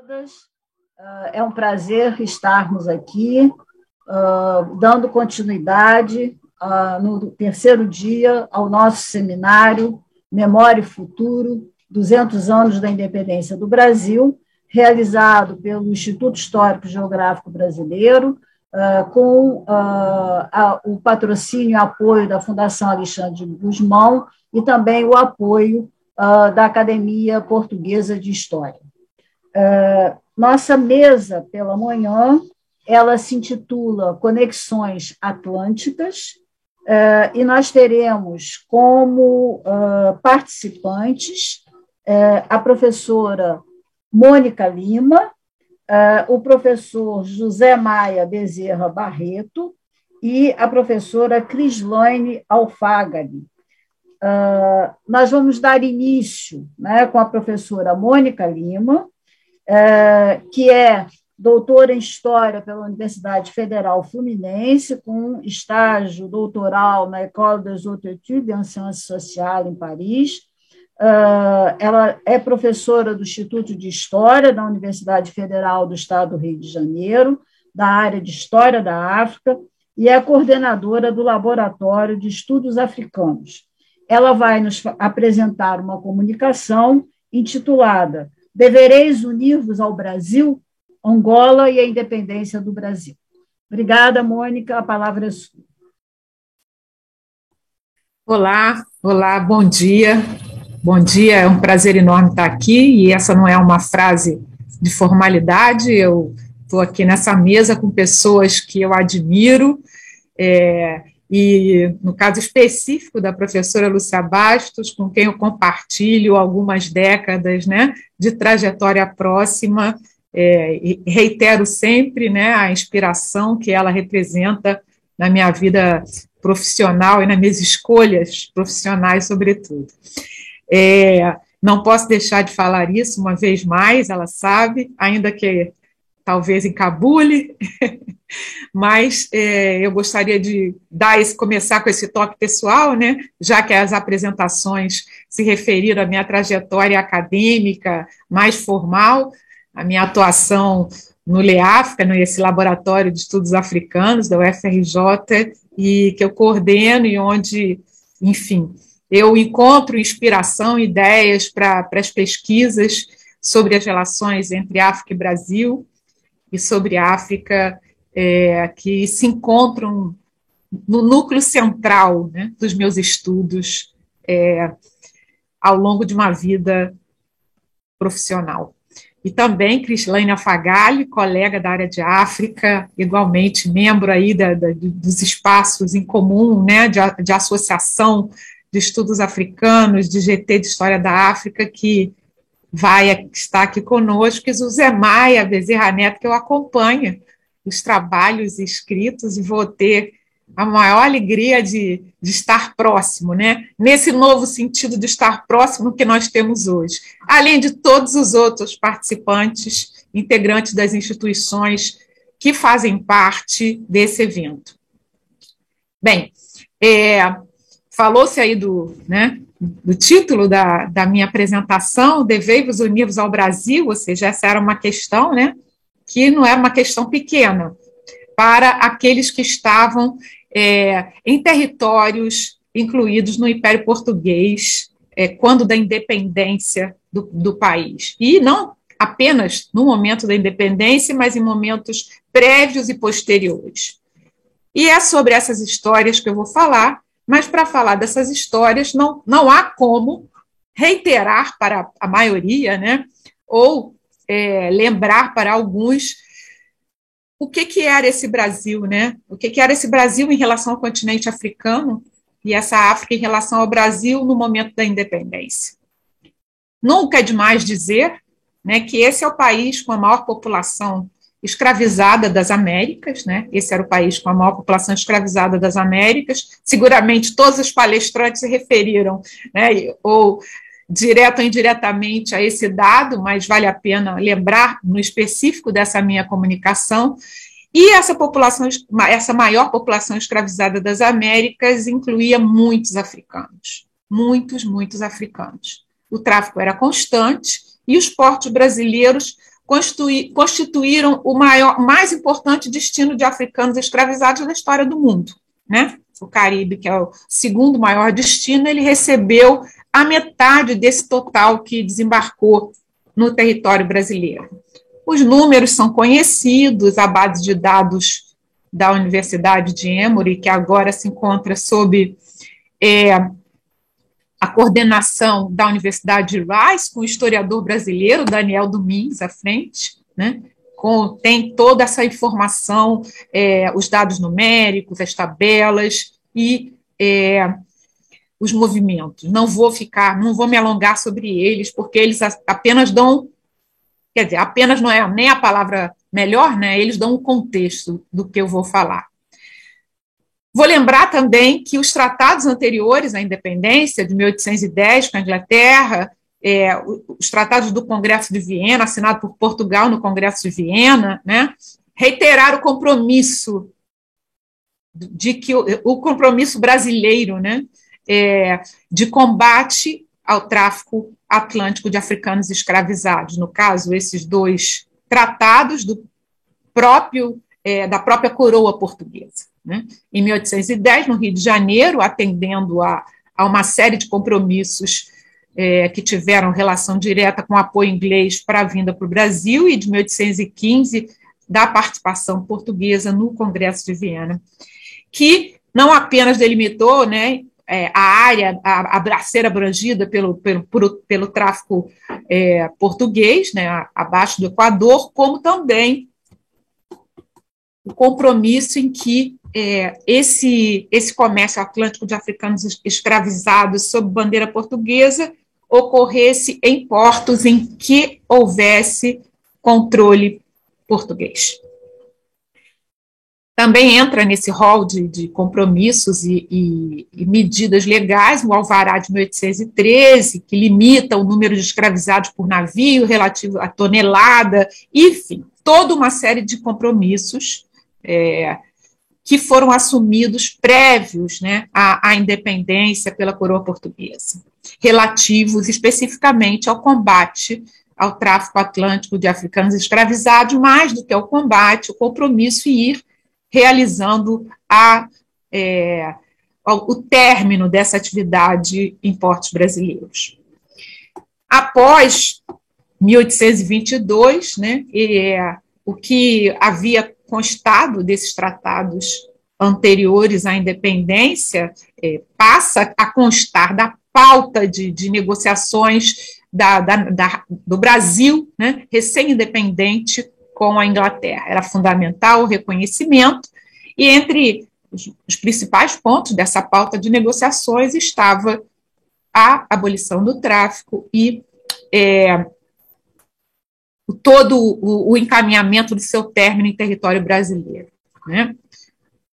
todas. Uh, é um prazer estarmos aqui, uh, dando continuidade uh, no terceiro dia ao nosso seminário Memória e Futuro, 200 anos da independência do Brasil, realizado pelo Instituto Histórico Geográfico Brasileiro, com o patrocínio e apoio da Fundação Alexandre Guzmão e também o apoio da Academia Portuguesa de História. Nossa mesa pela manhã, ela se intitula Conexões Atlânticas, uh, e nós teremos como uh, participantes a professora Mônica Lima, o professor José Maia Bezerra Barreto e a professora Crislaine Alfagari. nós vamos dar início né, com a professora Mônica Lima, que é doutora em História pela Universidade Federal Fluminense, com estágio doutoral na École des Hautes Études en Sciences Sociales, em Paris. É, ela é professora do Instituto de História da Universidade Federal do Estado do Rio de Janeiro, da área de História da África, e é coordenadora do Laboratório de Estudos Africanos. Ela vai nos apresentar uma comunicação intitulada Devereis unir-vos ao Brasil, Angola e a independência do Brasil. Obrigada, Mônica. A palavra é sua. Olá, olá, bom dia. Bom dia, é um prazer enorme estar aqui. E essa não é uma frase de formalidade, eu estou aqui nessa mesa com pessoas que eu admiro. É, e no caso específico da professora Lúcia Bastos, com quem eu compartilho algumas décadas né, de trajetória próxima, é, e reitero sempre né, a inspiração que ela representa na minha vida profissional e nas minhas escolhas profissionais, sobretudo. É, não posso deixar de falar isso uma vez mais, ela sabe, ainda que talvez encabule, mas é, eu gostaria de dar esse, começar com esse toque pessoal, né? Já que as apresentações se referiram à minha trajetória acadêmica mais formal, a minha atuação no LEAFRICA, nesse laboratório de estudos africanos da UFRJ, e que eu coordeno e onde, enfim, eu encontro inspiração, ideias para as pesquisas sobre as relações entre África e Brasil, e sobre África é, que se encontram no núcleo central né, dos meus estudos é, ao longo de uma vida profissional. E também Crislaine Afagali, colega da área de África, igualmente membro aí da, da, dos espaços em comum, né, de, de associação de estudos africanos, de GT de História da África, que vai estar aqui conosco, e o Zé Maia Bezerra Neto, que eu acompanho os trabalhos escritos e vou ter a maior alegria de, de estar próximo, né? Nesse novo sentido de estar próximo que nós temos hoje, além de todos os outros participantes, integrantes das instituições que fazem parte desse evento. Bem, é, falou-se aí do, né, do título da, da minha apresentação, Devei-vos unir-vos ao Brasil, ou seja, essa era uma questão, né, que não era uma questão pequena, para aqueles que estavam é, em territórios incluídos no Império Português, é, quando da independência do, do país. E não apenas no momento da independência, mas em momentos prévios e posteriores. E é sobre essas histórias que eu vou falar, mas para falar dessas histórias, não, não há como reiterar para a maioria, né, ou é, lembrar para alguns o que, que era esse Brasil, né? O que, que era esse Brasil em relação ao continente africano e essa África em relação ao Brasil no momento da independência. Nunca é demais dizer né, que esse é o país com a maior população escravizada das Américas, né? Esse era o país com a maior população escravizada das Américas. Seguramente todos os palestrantes se referiram, né? Ou direto ou indiretamente a esse dado, mas vale a pena lembrar no específico dessa minha comunicação. E essa população, essa maior população escravizada das Américas incluía muitos africanos, muitos, muitos africanos. O tráfico era constante e os portos brasileiros constituíram o maior, mais importante destino de africanos escravizados da história do mundo. Né? O Caribe, que é o segundo maior destino, ele recebeu a metade desse total que desembarcou no território brasileiro. Os números são conhecidos, a base de dados da Universidade de Emory, que agora se encontra sob é, a coordenação da Universidade de Rice, com o historiador brasileiro Daniel Domingues à frente, né? Com, tem toda essa informação, é, os dados numéricos, as tabelas e é, os movimentos. Não vou ficar, não vou me alongar sobre eles, porque eles apenas dão, quer dizer, apenas não é nem a palavra melhor, né? Eles dão um contexto do que eu vou falar. Vou lembrar também que os tratados anteriores à independência, de 1810, com a Inglaterra, é, os tratados do Congresso de Viena, assinado por Portugal no Congresso de Viena, né, reiteraram o compromisso de que o, o compromisso brasileiro, né, é, de combate ao tráfico atlântico de africanos escravizados. No caso, esses dois tratados do próprio é, da própria coroa portuguesa. Né? Em 1810, no Rio de Janeiro, atendendo a, a uma série de compromissos é, que tiveram relação direta com o apoio inglês para a vinda para o Brasil, e de 1815, da participação portuguesa no Congresso de Viena, que não apenas delimitou né, é, a área, a, a, abrangida pelo, pelo, pelo, pelo tráfico é, português, né, abaixo do Equador, como também o compromisso em que é, esse, esse comércio atlântico de africanos escravizados sob bandeira portuguesa ocorresse em portos em que houvesse controle português. Também entra nesse rol de, de compromissos e, e, e, medidas legais o Alvará de 1813, que limita o número de escravizados por navio relativo à tonelada, enfim, toda uma série de compromissos é, que foram assumidos prévios né, à, à independência pela coroa portuguesa, relativos especificamente ao combate ao tráfico atlântico de africanos escravizados, mais do que ao combate, o compromisso e ir realizando a, é, o término dessa atividade em portos brasileiros. Após 1822, né, é, o que havia constado desses tratados anteriores à independência é, passa a constar da pauta de, de negociações da, da, da, do Brasil, né, recém-independente, com a Inglaterra. Era fundamental o reconhecimento, e entre os, os principais pontos dessa pauta de negociações estava a abolição do tráfico e é, todo o, o, encaminhamento do seu término em território brasileiro. Né?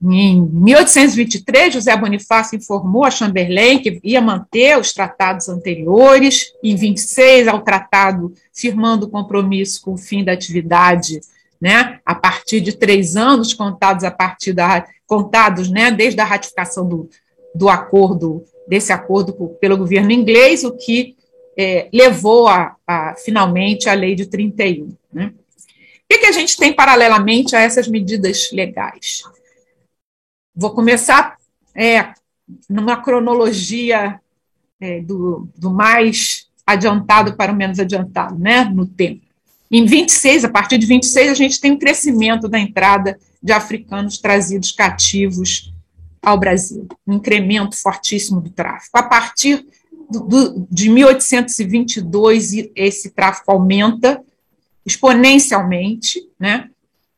Em 1823, José Bonifácio informou a Chamberlain que ia manter os tratados anteriores. Em 26, ao tratado firmando compromisso com o fim da atividade, né, a partir de três anos contados a partir da contados, né, desde a ratificação do, do acordo desse acordo pelo governo inglês, o que é, levou a, a, finalmente a lei de 31. Né? O que, que a gente tem paralelamente a essas medidas legais? Vou começar é, numa cronologia é, do, do mais adiantado para o menos adiantado, né, no tempo. Em 26, a partir de 26, a gente tem um crescimento da entrada de africanos trazidos cativos ao Brasil, um incremento fortíssimo do tráfico. A partir do, de 1822 esse tráfico aumenta exponencialmente, né?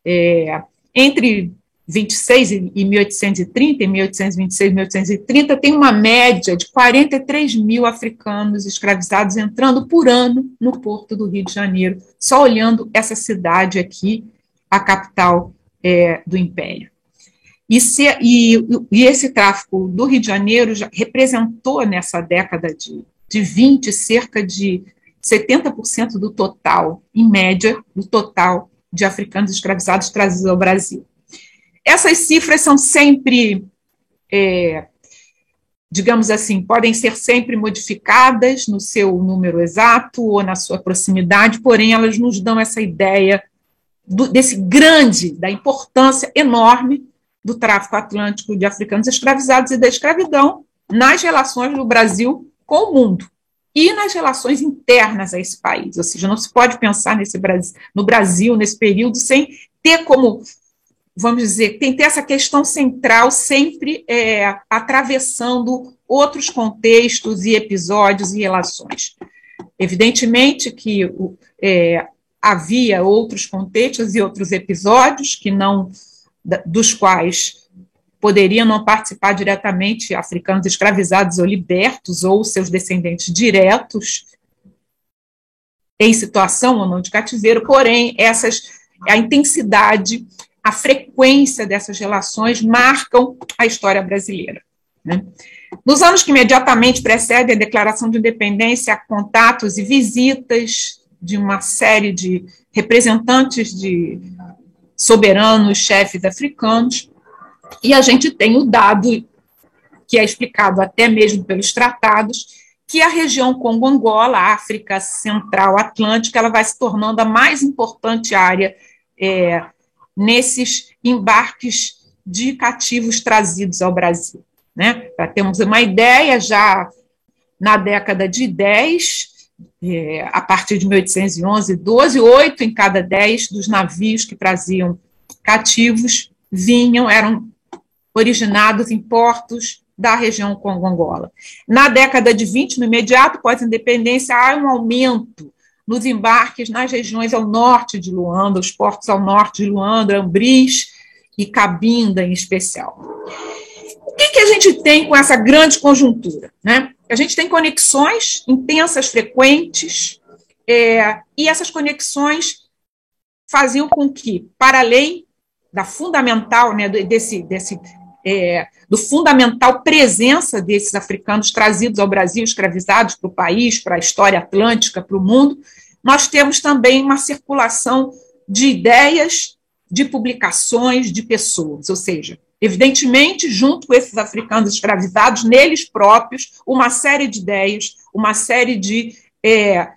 É, entre 26 e 1830, em 1826 e 1830, tem uma média de 43 mil africanos escravizados entrando por ano no porto do Rio de Janeiro, só olhando essa cidade aqui, a capital é, do Império. E, se, e, e, esse tráfico do Rio de Janeiro já representou nessa década de, de 20 cerca de 70% do total, em média, do total de africanos escravizados trazidos ao Brasil. Essas cifras são sempre é, digamos assim, podem ser sempre modificadas no seu número exato ou na sua proximidade, porém elas nos dão essa ideia do, desse grande, da importância enorme do tráfico atlântico de africanos escravizados e da escravidão nas relações do Brasil com o mundo e nas relações internas a esse país. Ou seja, não se pode pensar nesse no Brasil, nesse período, sem ter como vamos dizer, tem que ter essa questão central sempre é, atravessando outros contextos e episódios e relações. Evidentemente que é, havia outros contextos e outros episódios que não dos quais poderiam não participar diretamente africanos escravizados ou libertos ou seus descendentes diretos em situação ou não de cativeiro, porém essas a intensidade a frequência dessas relações marcam a história brasileira. Né? Nos anos que imediatamente precedem a declaração de independência, há contatos e visitas de uma série de representantes de soberanos, chefes africanos, e a gente tem o dado, que é explicado até mesmo pelos tratados, que a região Congo-Angola, África Central Atlântica, ela vai se tornando a mais importante área é, nesses embarques de cativos trazidos ao Brasil. Né? Para termos uma ideia, já na década de 10, é, a partir de 1811 12, oito em cada dez dos navios que traziam cativos vinham, eram originados em portos da região Congo-Angola. Na década de 20, no imediato pós-independência, há um aumento nos embarques nas regiões ao norte de Luanda, os portos ao norte de Luanda, Ambris e Cabinda em especial. O que, que a gente tem com essa grande conjuntura? Né? A gente tem conexões intensas, frequentes, é, e essas conexões faziam com que, para além da fundamental, né, desse, desse é, do fundamental presença desses africanos trazidos ao Brasil, escravizados para o país, para a história atlântica, para o mundo, nós temos também uma circulação de ideias, de publicações, de pessoas, ou seja, evidentemente, junto com esses africanos escravizados, neles próprios, uma série de ideias, uma série de é,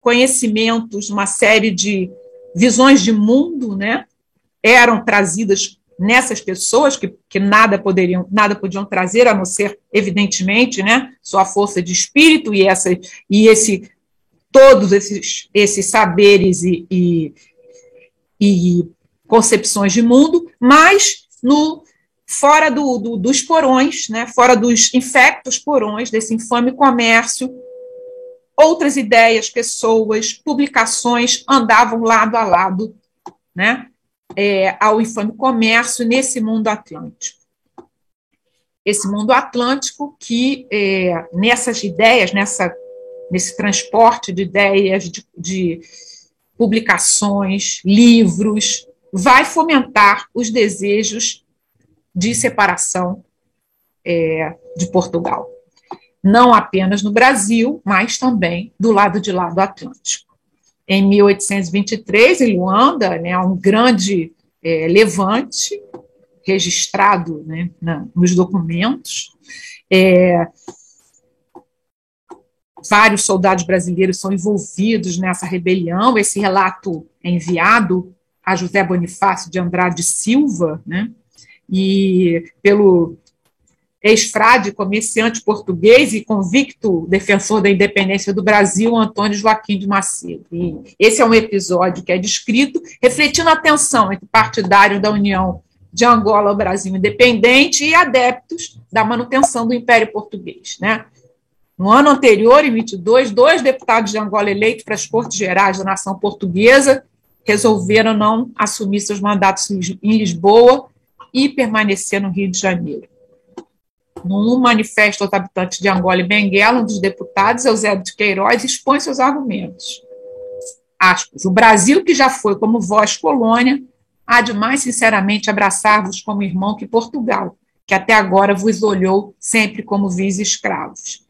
conhecimentos, uma série de visões de mundo, né, eram trazidas nessas pessoas que, que nada poderiam nada podiam trazer a não ser evidentemente né sua força de espírito e essa e esse todos esses esses saberes e, e, e concepções de mundo mas no fora do, do, dos porões né fora dos infectos porões desse infame comércio outras ideias pessoas publicações andavam lado a lado né é, ao infame comércio nesse mundo atlântico. Esse mundo atlântico que, é, nessas ideias, nessa, nesse transporte de ideias, de, de publicações, livros, vai fomentar os desejos de separação é, de Portugal. Não apenas no Brasil, mas também do lado de lá do Atlântico em 1823, em Luanda, né, um grande é, levante registrado né, na, nos documentos. É, vários soldados brasileiros são envolvidos nessa rebelião. Esse relato é enviado a José Bonifácio de Andrade Silva, né, e pelo ex-frade, comerciante português e convicto defensor da independência do Brasil, Antônio Joaquim de Macedo. E esse é um episódio que é descrito, refletindo a tensão entre partidários da União de Angola ao Brasil independente e adeptos da manutenção do Império Português. Né? No ano anterior, em 22, dois deputados de Angola eleitos para as Cortes Gerais da nação portuguesa resolveram não assumir seus mandatos em Lisboa e permanecer no Rio de Janeiro num manifesto aos habitantes de Angola e Benguela, um dos deputados, Eusébio de Queiroz, expõe seus argumentos. Aspas, o Brasil, que já foi como vós colônia, há de mais sinceramente abraçar-vos como irmão que Portugal, que até agora vos olhou sempre como vis escravos.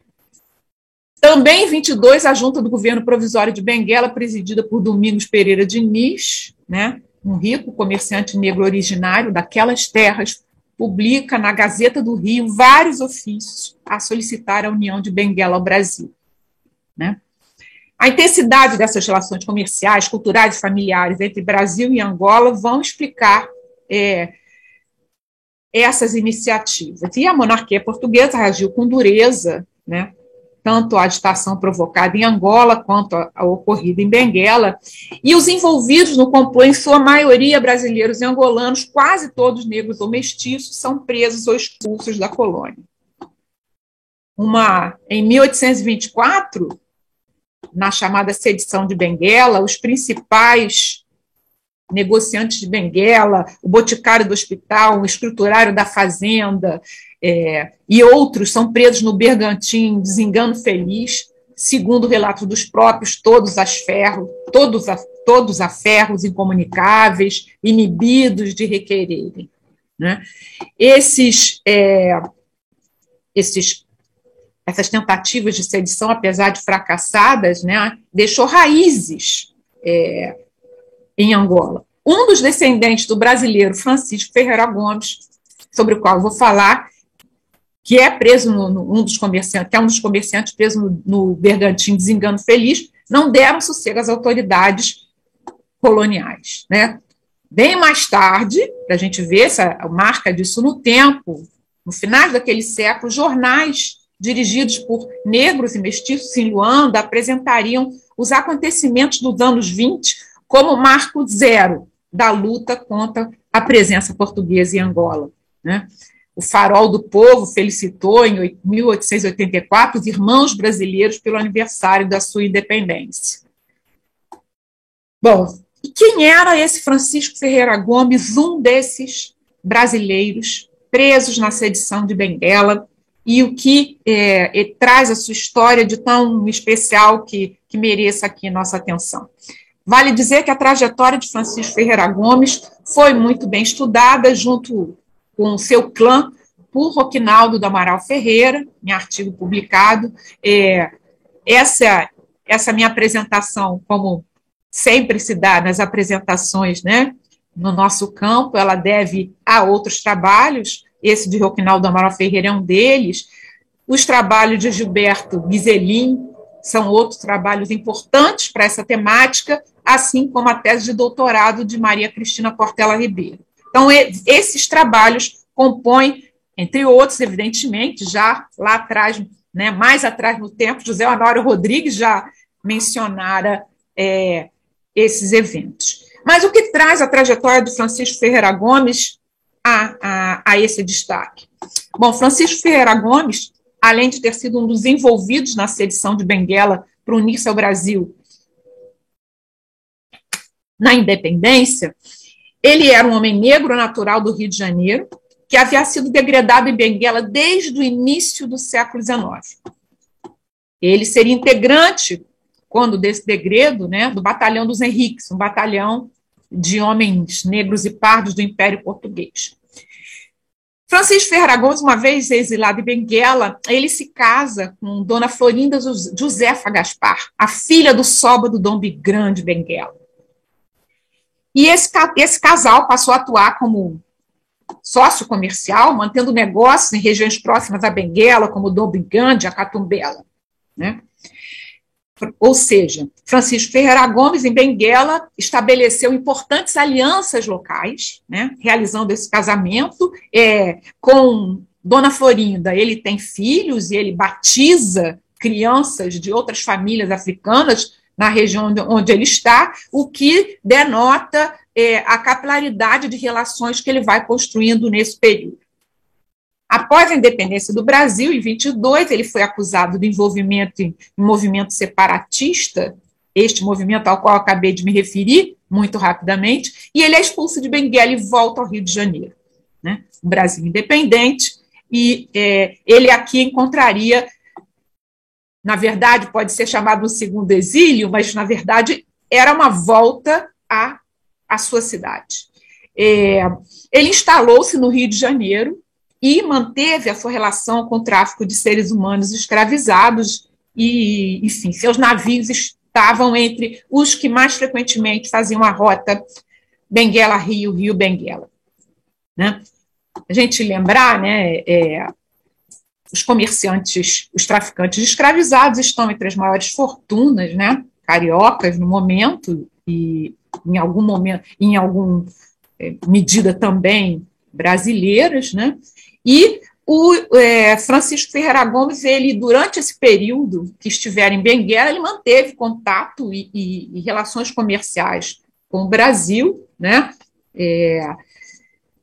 Também em 22, a junta do governo provisório de Benguela, presidida por Domingos Pereira Diniz, né, um rico comerciante negro originário daquelas terras, publica na Gazeta do Rio vários ofícios a solicitar a união de Benguela ao Brasil. Né? A intensidade dessas relações comerciais, culturais e familiares entre Brasil e Angola vão explicar é, essas iniciativas. E a monarquia portuguesa reagiu com dureza, né, tanto à agitação provocada em Angola quanto a ocorrida em Benguela, e os envolvidos no complô, em sua maioria brasileiros e angolanos, quase todos negros ou mestiços, são presos ou expulsos da colônia. Uma, em 1824, na chamada sedição de Benguela, os principais negociantes de Benguela, o boticário do hospital, o escriturário da fazenda é, e outros são presos no Bergantim, desengano feliz, segundo o relato dos próprios, todos as ferros, todos a, todos a ferros incomunicáveis, inibidos de requererem. Né? Esses, é, esses, essas tentativas de sedição, apesar de fracassadas, né, deixou raízes é, em Angola. Um dos descendentes do brasileiro Francisco Ferreira Gomes, sobre o qual eu vou falar, que é preso no, no, um dos comerciantes, que é um dos comerciantes preso no, no Bergantim Desengano Feliz, não deram sossego às autoridades coloniais, né? Bem mais tarde, para a gente ver essa marca disso no tempo, no final daquele século, jornais dirigidos por negros e mestiços em Luanda apresentariam os acontecimentos dos anos 20 como marco zero da luta contra a presença portuguesa em Angola. Né? O Farol do Povo felicitou em 1884 os irmãos brasileiros pelo aniversário da sua independência. Bom, e quem era esse Francisco Ferreira Gomes, um desses brasileiros presos na sedição de Benguela, e o que é, traz a sua história de tão especial que, que mereça aqui nossa atenção? Vale dizer que a trajetória de Francisco Ferreira Gomes foi muito bem estudada junto com o seu clã por Roquinaldo do Amaral Ferreira, em artigo publicado. É, essa, essa minha apresentação, como sempre se dá nas apresentações né, no nosso campo, ela deve a outros trabalhos, esse de Roquinaldo Amaral Ferreira é um deles, os trabalhos de Gilberto Guizelin são outros trabalhos importantes para essa temática, assim como a tese de doutorado de Maria Cristina Portela Ribeiro. Então, esses trabalhos compõem, entre outros, evidentemente, já lá atrás, né, mais atrás no tempo, José Honório Rodrigues já mencionara é, esses eventos. Mas o que traz a trajetória do Francisco Ferreira Gomes a, a, a esse destaque? Bom, Francisco Ferreira Gomes, além de ter sido um dos envolvidos na sedição de Benguela para unir-se ao Brasil na independência, ele era um homem negro natural do Rio de Janeiro, que havia sido degradado em Benguela desde o início do século XIX. Ele seria integrante, quando desse degredo, né, do Batalhão dos Henriques, um batalhão de homens negros e pardos do Império Português. Francisco Ferreira Gomes, uma vez exilado em Benguela, ele se casa com Dona Florinda Josefa Gaspar, a filha do Soba do Dom Grande Benguela. E esse, esse casal passou a atuar como sócio comercial, mantendo negócios em regiões próximas a Benguela, como Dobigande, a Catumbela. Né? Ou seja, Francisco Ferreira Gomes, em Benguela, estabeleceu importantes alianças locais, né, realizando esse casamento é, com Dona Florinda. Ele tem filhos e ele batiza crianças de outras famílias africanas na região onde ele está, o que denota é, a capilaridade de relações que ele vai construindo nesse período. Após a independência do Brasil, em 22, ele foi acusado de envolvimento em, movimento separatista, este movimento ao qual acabei de me referir, muito rapidamente, e ele é expulso de Benguela e volta ao Rio de Janeiro. Né? Um Brasil independente, e é, ele aqui encontraria na verdade, pode ser chamado um segundo exílio, mas, na verdade, era uma volta à, à sua cidade. É, ele instalou-se no Rio de Janeiro e manteve a sua relação com o tráfico de seres humanos escravizados, e, enfim, seus navios estavam entre os que mais frequentemente faziam a rota Benguela-Rio, Rio-Benguela. Né? a gente lembrar, né, é, os comerciantes, os traficantes escravizados estão entre as maiores fortunas, né, cariocas no momento e em algum momento, em alguma é, medida também brasileiras, né, e o é, Francisco Ferreira Gomes, ele durante esse período que estiver em Benguela, ele manteve contato e, e, e relações comerciais com o Brasil, né, é,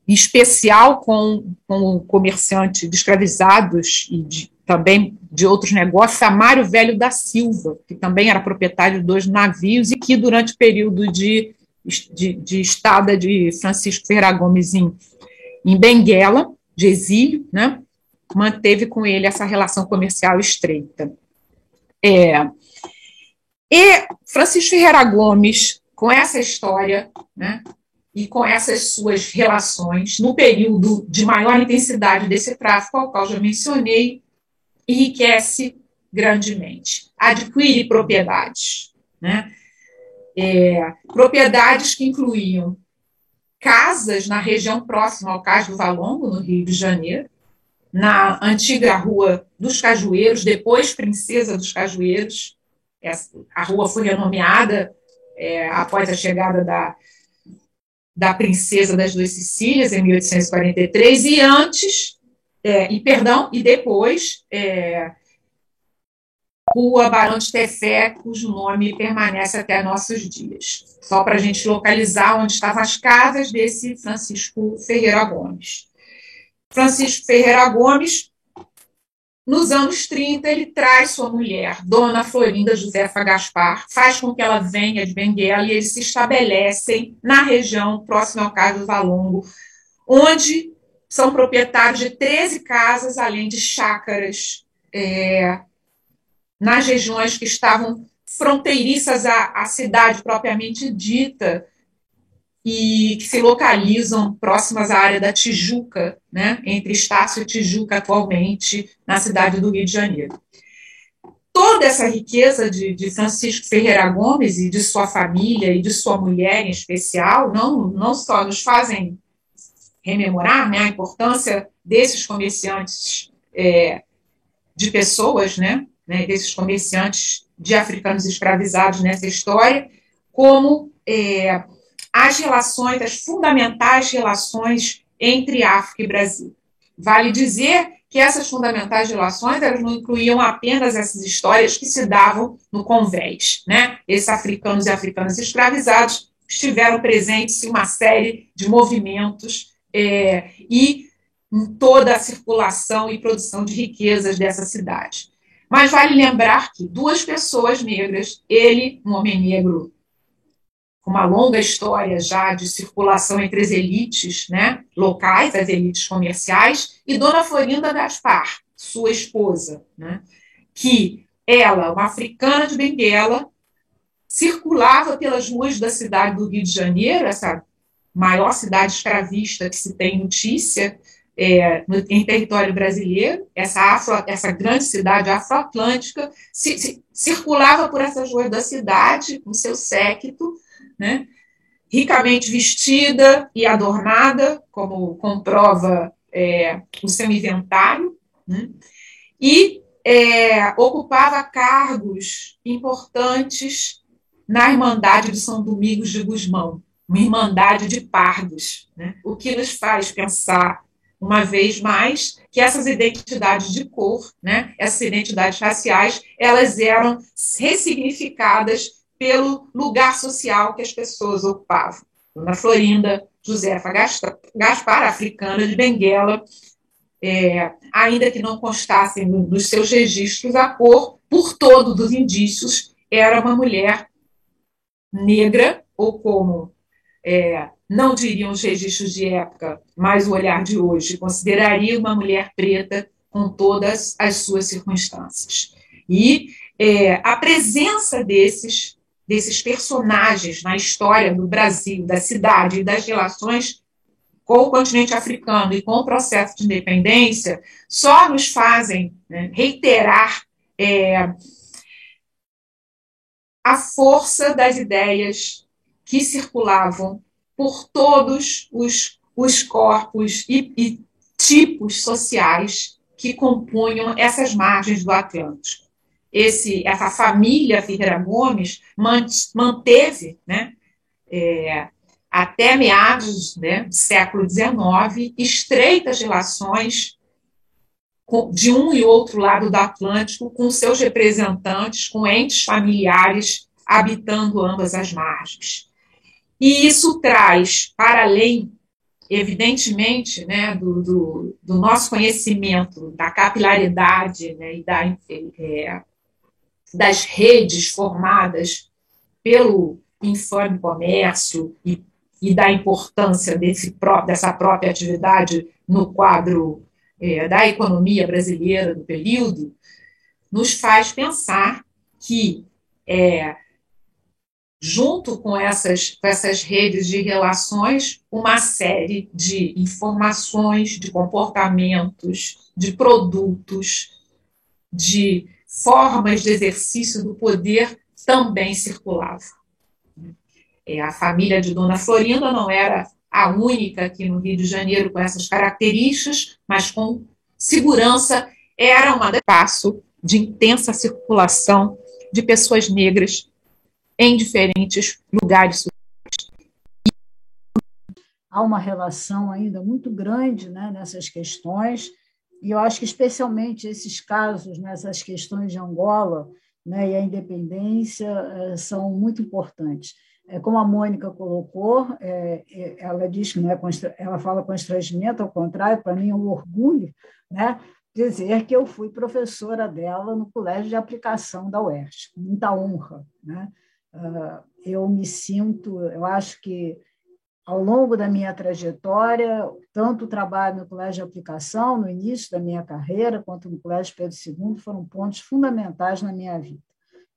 em especial com, com o comerciante de escravizados e de, também de outros negócios, Samário Velho da Silva, que também era proprietário de dois navios e que, durante o período de, de, de estada de Francisco Ferreira Gomes em, em Benguela, de exílio, né, manteve com ele essa relação comercial estreita. É, e Francisco Ferreira Gomes, com essa história, né, e com essas suas relações, no período de maior intensidade desse tráfico, ao qual já mencionei, enriquece grandemente, adquire propriedades. Né? É, propriedades que incluíam casas na região próxima ao Cais do Valongo, no Rio de Janeiro, na antiga Rua dos Cajueiros, depois Princesa dos Cajueiros. a rua foi renomeada é, após a chegada da, da Princesa das Duas Sicílias, em 1843, e antes, é, e perdão, e depois, é, Rua Barão de Tefé, cujo nome permanece até nossos dias. Só para a gente localizar onde estavam as casas desse Francisco Ferreira Gomes. Francisco Ferreira Gomes nos anos 30, ele traz sua mulher, Dona Florinda Josefa Gaspar, faz com que ela venha de Benguela e eles se estabelecem na região próxima ao Cais do Valongo, onde são proprietários de 13 casas, além de chácaras, é, nas regiões que estavam fronteiriças à, à cidade propriamente dita, e que se localizam próximas à área da Tijuca, né, entre Estácio e Tijuca, atualmente, na cidade do Rio de Janeiro. Toda essa riqueza de, de Francisco Ferreira Gomes e de sua família e de sua mulher em especial, não, não só nos fazem rememorar né, a importância desses comerciantes é, de pessoas, né, né, desses comerciantes de africanos escravizados nessa história, como é, as relações, as fundamentais relações entre África e Brasil. Vale dizer que essas fundamentais relações elas não incluíam apenas essas histórias que se davam no convés. Né? Esses africanos e africanas escravizados estiveram presentes em uma série de movimentos é, e em toda a circulação e produção de riquezas dessa cidade. Mas vale lembrar que duas pessoas negras, ele, um homem negro uma longa história já de circulação entre as elites né, locais, as elites comerciais, e Dona Florinda Gaspar, sua esposa, né, que ela, uma africana de Benguela, circulava pelas ruas da cidade do Rio de Janeiro, essa maior cidade escravista que se tem notícia é, no, em território brasileiro, essa, afro, essa grande cidade afroatlântica, se, se, circulava por essas ruas da cidade com seu séquito, né? ricamente vestida e adornada, como comprova é, o seu inventário, né? e é, ocupava cargos importantes na Irmandade de São Domingos de Gusmão, uma Irmandade de Pardos, né? o que nos faz pensar, uma vez mais, que essas identidades de cor, né? essas identidades raciais, elas eram ressignificadas pelo lugar social que as pessoas ocupavam. Dona Florinda Josefa Gaspar, africana de Benguela, é, ainda que não constassem nos seus registros a cor, por todo dos indícios, era uma mulher negra, ou como é, não diriam os registros de época, mas o olhar de hoje, consideraria uma mulher preta com todas as suas circunstâncias. E é, a presença desses desses personagens na história do Brasil, da cidade e das relações com o continente africano e com o processo de independência, só nos fazem né, reiterar é, a força das ideias que circulavam por todos os os corpos e, e tipos sociais que compunham essas margens do Atlântico. Esse, essa família Ferreira Gomes manteve, né, é, até meados né, do século XIX, estreitas relações de um e outro lado do Atlântico, com seus representantes, com entes familiares habitando ambas as margens. E isso traz, para além, evidentemente, né, do, do, do nosso conhecimento da capilaridade né, e da, é, das redes formadas pelo infame comércio e, e da importância desse, dessa própria atividade no quadro é, da economia brasileira do período, nos faz pensar que é, junto com essas, com essas redes de relações, uma série de informações, de comportamentos, de produtos, de formas de exercício do poder também circulava. É, a família de Dona Florinda não era a única aqui no Rio de Janeiro com essas características, mas com segurança era um espaço de intensa circulação de pessoas negras em diferentes lugares Há uma relação ainda muito grande né, nessas questões, e eu acho que especialmente esses casos, nessas né, questões de Angola né, e a independência, eh, são muito importantes. É, como a Mônica colocou, é, é, ela diz que não é ela fala constrangimento, ao contrário, para mim é um orgulho né, dizer que eu fui professora dela no colégio de aplicação da UERJ, muita honra. Né? Ah, eu me sinto, eu acho que ao longo da minha trajetória, tanto o trabalho no colégio de aplicação, no início da minha carreira, quanto no colégio Pedro II, foram pontos fundamentais na minha vida.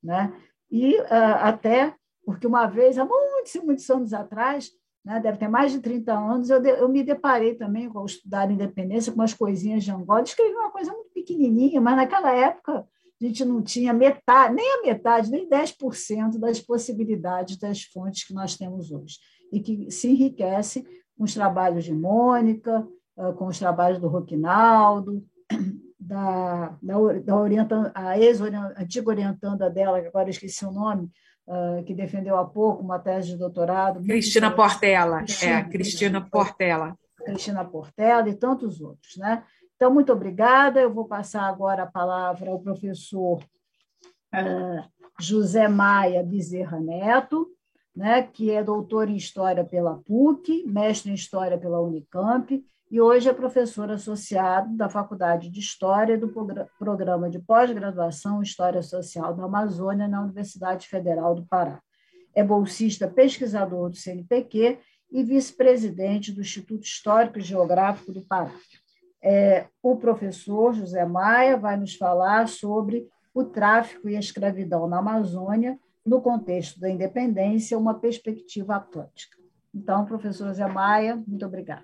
Né? E uh, até porque uma vez, há muitos e muitos anos atrás, né, deve ter mais de 30 anos, eu, de, eu me deparei também com estudar independência, com umas coisinhas de Angola, escrevi uma coisa muito pequenininha, mas naquela época a gente não tinha metade, nem a metade, nem 10% das possibilidades das fontes que nós temos hoje, e que se enriquece com os trabalhos de Mônica, ah, com os trabalhos do Roquinaldo, da, da, da a ex-antiga orientanda dela, que agora esqueci o nome, uh, que defendeu há pouco uma tese de doutorado. Cristina Portela, Cristina, é, Cristina Portela. Cristina Portela e tantos outros, né? Então, muito obrigada. Eu vou passar agora a palavra ao professor uh, José Maia Bezerra Neto, né, que é doutor em História pela PUC, mestre em História pela Unicamp, e hoje é professor associado da Faculdade de História do Programa de Pós-Graduação História Social da Amazônia na Universidade Federal do Pará. É bolsista pesquisador do CNPq e vice-presidente do Instituto Histórico e Geográfico do Pará é, o professor José Maia vai nos falar sobre o tráfico e a escravidão na Amazônia no contexto da independência, uma perspectiva atlântica. Então, professor José Maia, muito obrigada.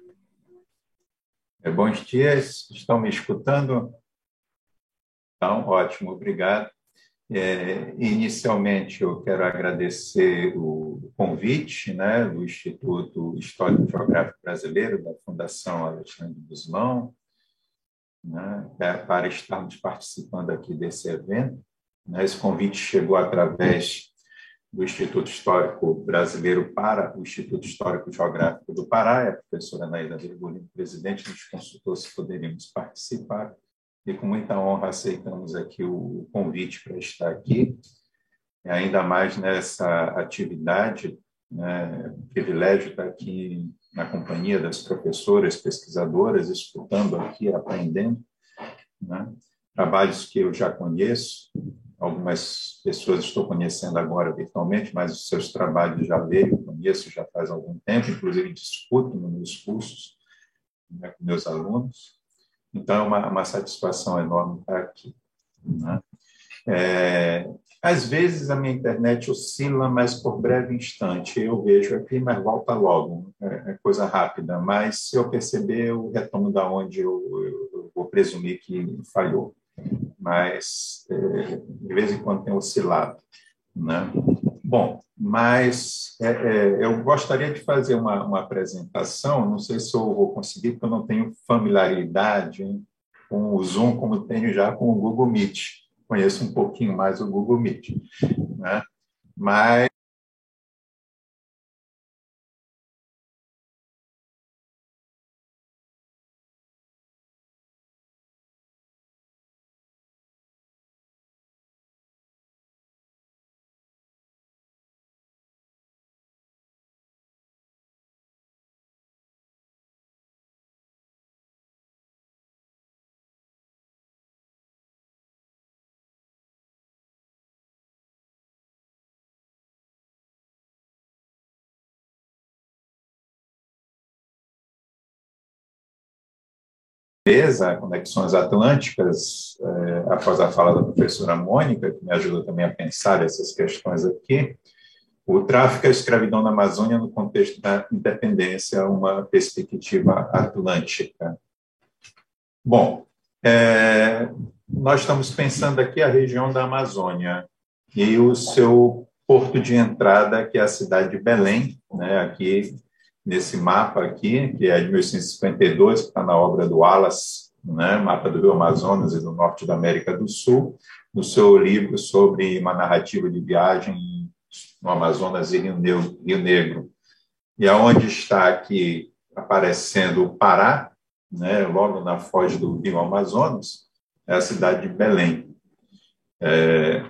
É, bons dias, estão me escutando? Então, ótimo, obrigado. É, inicialmente, eu quero agradecer o convite né, do Instituto Histórico Geográfico Brasileiro, da Fundação Alexandre Guzmão, né, para estarmos participando aqui desse evento. Né, esse convite chegou através do Instituto Histórico Brasileiro para o Instituto Histórico Geográfico do Pará. A professora Naida Virgulino, presidente, nos consultou se poderíamos participar e com muita honra aceitamos aqui o convite para estar aqui, ainda mais nessa atividade, né, privilégio estar aqui na companhia das professoras, pesquisadoras, escutando aqui, aprendendo, né? trabalhos que eu já conheço, algumas pessoas estou conhecendo agora virtualmente, mas os seus trabalhos já veio, conheço já faz algum tempo, inclusive discuto nos meus cursos né, com meus alunos. Então, é uma, uma satisfação enorme estar aqui. Né? É, às vezes a minha internet oscila, mas por breve instante. Eu vejo aqui, mas volta logo. É, é coisa rápida. Mas se eu perceber, eu retomo da onde eu, eu, eu vou presumir que falhou. Mas é, de vez em quando tem oscilado. Né? Bom, mas é, é, eu gostaria de fazer uma, uma, apresentação, não sei se eu vou conseguir, porque eu não tenho familiaridade hein, com o Zoom como tenho já com o Google Meet. Conheço um pouquinho mais o Google Meet. Né? Mas Beleza, Conexões Atlânticas, é, após a fala da professora Mônica, que me ajuda também a pensar essas questões aqui, o tráfico e a escravidão na Amazônia no contexto da independência, uma perspectiva atlântica. Bom, é, nós estamos pensando aqui a região da Amazônia e o seu porto de entrada, que é a cidade de Belém, né, aqui nesse mapa aqui, que é de 1852, que está na obra do Wallace, né, mapa do Rio Amazonas e do norte da América do Sul, no seu livro sobre uma narrativa de viagem no Amazonas e Rio Negro. Rio Negro. E aonde está aqui aparecendo o Pará, né, logo na foz do Rio Amazonas, é a cidade de Belém. É,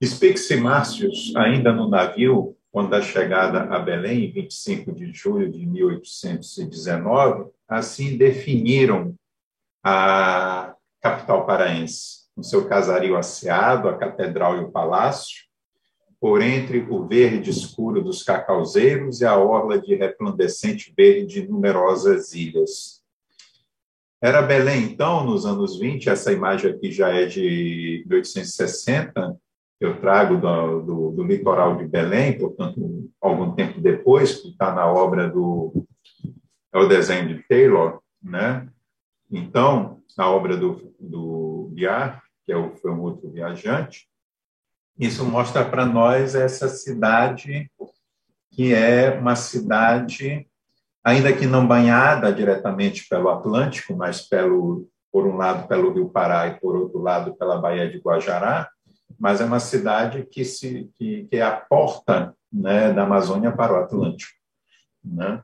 Explique-se, Márcios, ainda no navio, quando da chegada a Belém, em 25 de julho de 1819, assim definiram a capital paraense, no seu casario asseado, a catedral e o palácio, por entre o verde escuro dos cacauzeiros e a orla de resplandecente verde de numerosas ilhas. Era Belém, então, nos anos 20, essa imagem aqui já é de 1860, eu trago do, do, do, litoral de Belém, portanto, algum tempo depois, que está na obra do é o desenho de Taylor, né? Então, a obra do, do Biar, que é foi um outro viajante, isso mostra para nós essa cidade que é uma cidade, ainda que não banhada diretamente pelo Atlântico, mas pelo, por um lado pelo Rio Pará e por outro lado pela Baía de Guajará, mas é uma cidade que, se, que, que é a porta né, da Amazônia para o Atlântico. Né?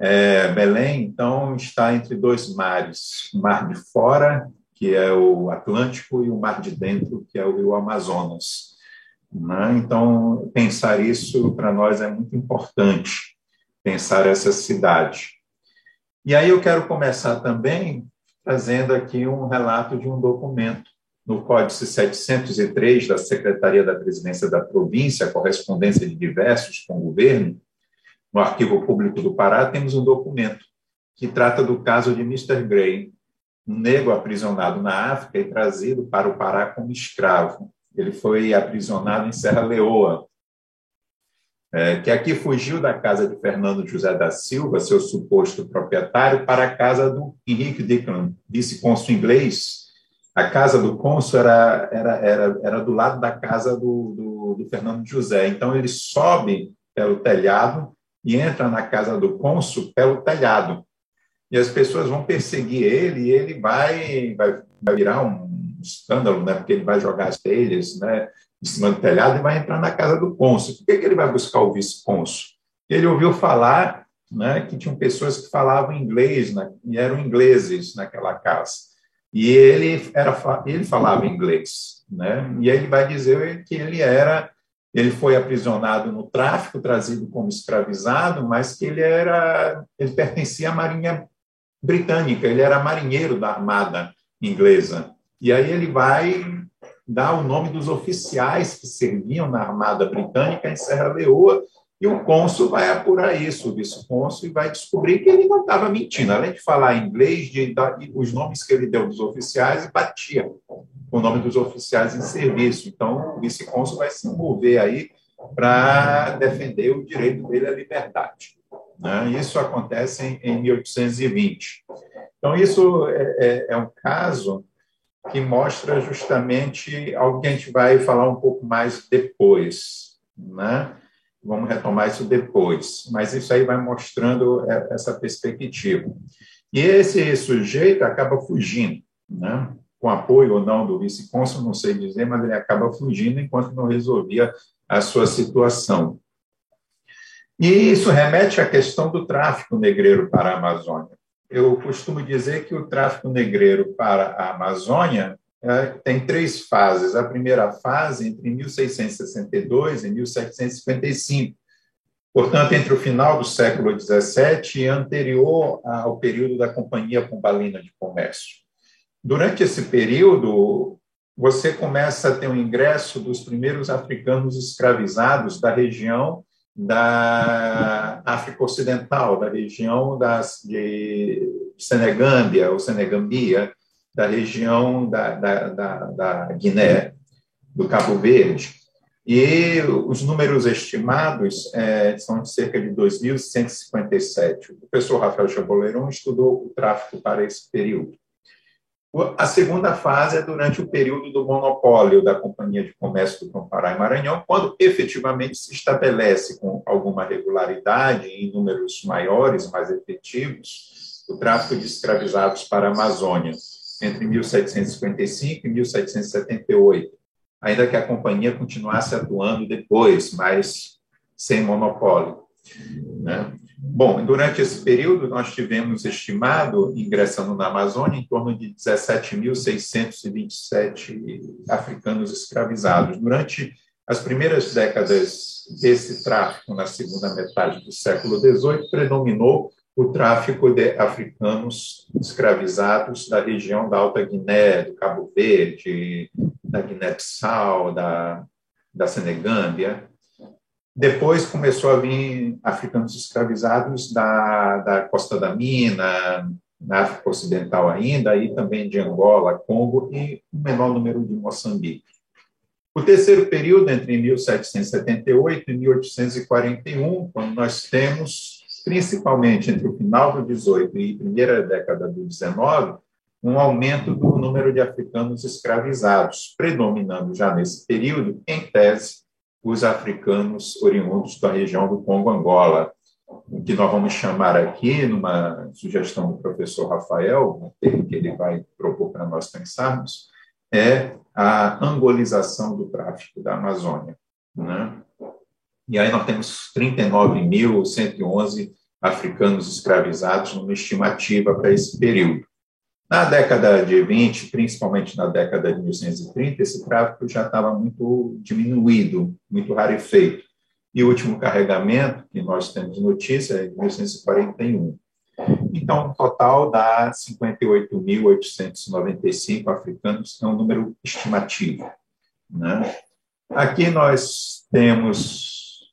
É, Belém, então, está entre dois mares, o mar de fora, que é o Atlântico, e o mar de dentro, que é o Rio Amazonas. Né? Então, pensar isso para nós é muito importante, pensar essa cidade. E aí eu quero começar também trazendo aqui um relato de um documento no Códice 703 da Secretaria da Presidência da Província, correspondência de diversos com o governo, no Arquivo Público do Pará, temos um documento que trata do caso de Mr. Gray, um negro aprisionado na África e trazido para o Pará como escravo. Ele foi aprisionado em Serra Leoa, é, que aqui fugiu da casa de Fernando José da Silva, seu suposto proprietário, para a casa do Henrique Dicklin, vice-cônsul inglês, a casa do cônsul era, era, era, era do lado da casa do, do, do Fernando José. Então, ele sobe pelo telhado e entra na casa do cônsul pelo telhado. E as pessoas vão perseguir ele e ele vai, vai, vai virar um escândalo, né? porque ele vai jogar as telhas né? em cima do telhado e vai entrar na casa do cônsul. Por que, que ele vai buscar o vice-cônsul? Ele ouviu falar né, que tinham pessoas que falavam inglês né, e eram ingleses naquela casa. E ele era ele falava inglês, né? E ele vai dizer que ele era ele foi aprisionado no tráfico, trazido como escravizado, mas que ele era ele pertencia à marinha britânica, ele era marinheiro da armada inglesa. E aí ele vai dar o nome dos oficiais que serviam na armada britânica em Serra Leoa e o cônsul vai apurar isso, o vice-cônsul, e vai descobrir que ele não estava mentindo. Além de falar inglês, de, de, os nomes que ele deu dos oficiais batia com o nome dos oficiais em serviço. Então, o vice-cônsul vai se mover aí para defender o direito dele à liberdade. Né? Isso acontece em, em 1820. Então, isso é, é, é um caso que mostra justamente algo que a gente vai falar um pouco mais depois né? Vamos retomar isso depois, mas isso aí vai mostrando é, essa perspectiva. E esse sujeito acaba fugindo, né? com apoio ou não do vice-cônsul, não sei dizer, mas ele acaba fugindo enquanto não resolvia a sua situação. E isso remete à questão do tráfico negreiro para a Amazônia. Eu costumo dizer que o tráfico negreiro para a Amazônia tem três fases. A primeira fase, entre 1662 e 1755, portanto, entre o final do século XVII e anterior ao período da Companhia Pombalina de Comércio. Durante esse período, você começa a ter o um ingresso dos primeiros africanos escravizados da região da África Ocidental, da região das, de Senegâmbia ou Senegambia, da região da, da, da, da Guiné, do Cabo Verde. E os números estimados é, são de cerca de 2.157. O professor Rafael Chaboleron estudou o tráfico para esse período. A segunda fase é durante o período do monopólio da Companhia de Comércio do Pará e Maranhão, quando efetivamente se estabelece com alguma regularidade, em números maiores, mais efetivos, o tráfico de escravizados para a Amazônia, entre 1755 e 1778, ainda que a companhia continuasse atuando depois, mas sem monopólio. Né? Bom, durante esse período, nós tivemos estimado, ingressando na Amazônia, em torno de 17.627 africanos escravizados. Durante as primeiras décadas desse tráfico, na segunda metade do século XVIII, predominou o tráfico de africanos escravizados da região da Alta Guiné, do Cabo Verde, da Guiné-Bissau, da, da Senegâmbia, depois começou a vir africanos escravizados da, da Costa da Mina, na África Ocidental ainda, e também de Angola, Congo e um menor número de Moçambique. O terceiro período, entre 1778 e 1841, quando nós temos, principalmente entre o final do 18 e primeira década do 19, um aumento do número de africanos escravizados, predominando já nesse período, em tese, os africanos oriundos da região do Congo-Angola, o que nós vamos chamar aqui, numa sugestão do professor Rafael, que ele vai propor para nós pensarmos, é a angolização do tráfico da Amazônia. Né? E aí nós temos 39.111 africanos escravizados numa estimativa para esse período. Na década de 20, principalmente na década de 1930, esse tráfego já estava muito diminuído, muito rarefeito. E o último carregamento que nós temos notícia é de 1941. Então, o total dá 58.895 africanos, é um número estimativo. Né? Aqui nós temos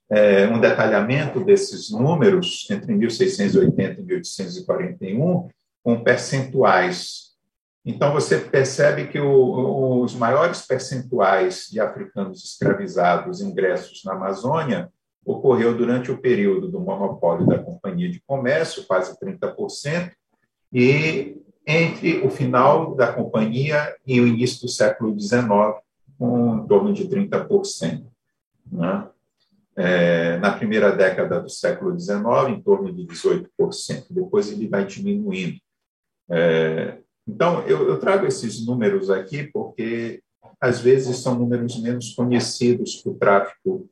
é, um detalhamento desses números entre 1680 e 1841, com percentuais. Então, você percebe que o, os maiores percentuais de africanos escravizados ingressos na Amazônia ocorreu durante o período do monopólio da Companhia de Comércio, quase 30%, e entre o final da companhia e o início do século XIX, com em torno de 30%. Né? É, na primeira década do século XIX, em torno de 18%. Depois ele vai diminuindo. É, então, eu, eu, trago esses números aqui porque, às vezes, são números menos conhecidos para o tráfico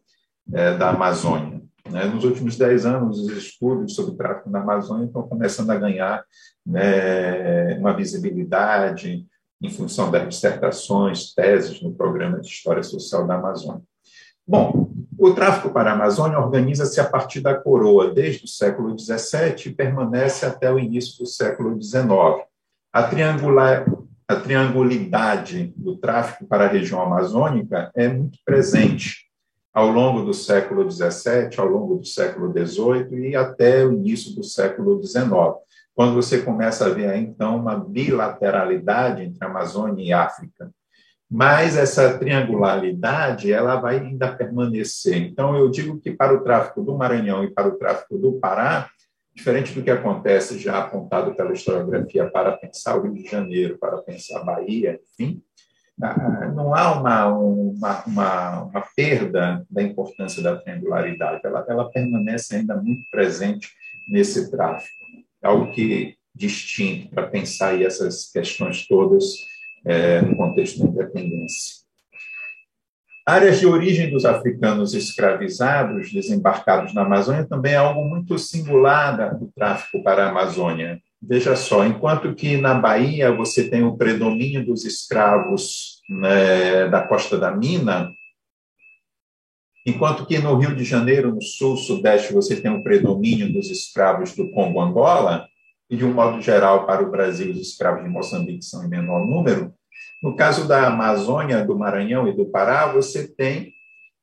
é, da Amazônia. Né? Nos últimos dez anos, os estudos sobre o tráfico na Amazônia estão começando a ganhar né, uma visibilidade em função das dissertações, teses no programa de História Social da Amazônia. Bom, o tráfico para a Amazônia organiza-se a partir da coroa desde o século XVII e permanece até o início do século XIX. A, triangular, a triangulidade do tráfico para a região amazônica é muito presente ao longo do século XVII, ao longo do século XVIII e até o início do século XIX, quando você começa a ver, então, uma bilateralidade entre Amazônia e África mas essa triangularidade ela vai ainda permanecer. Então, eu digo que para o tráfico do Maranhão e para o tráfico do Pará, diferente do que acontece já apontado pela historiografia para pensar o Rio de Janeiro, para pensar a Bahia, enfim, não há uma, uma, uma, uma, perda da importância da triangularidade, ela, ela permanece ainda muito presente nesse tráfico. É algo que distinto para pensar essas questões todas é, no contexto da independência. Áreas de origem dos africanos escravizados desembarcados na Amazônia também é algo muito singular do tráfico para a Amazônia. Veja só, enquanto que na Bahia você tem o predomínio dos escravos né, da Costa da Mina, enquanto que no Rio de Janeiro, no sul, sudeste, você tem o predomínio dos escravos do Congo-Angola, e de um modo geral para o Brasil, os escravos de Moçambique são em menor número, no caso da Amazônia, do Maranhão e do Pará, você tem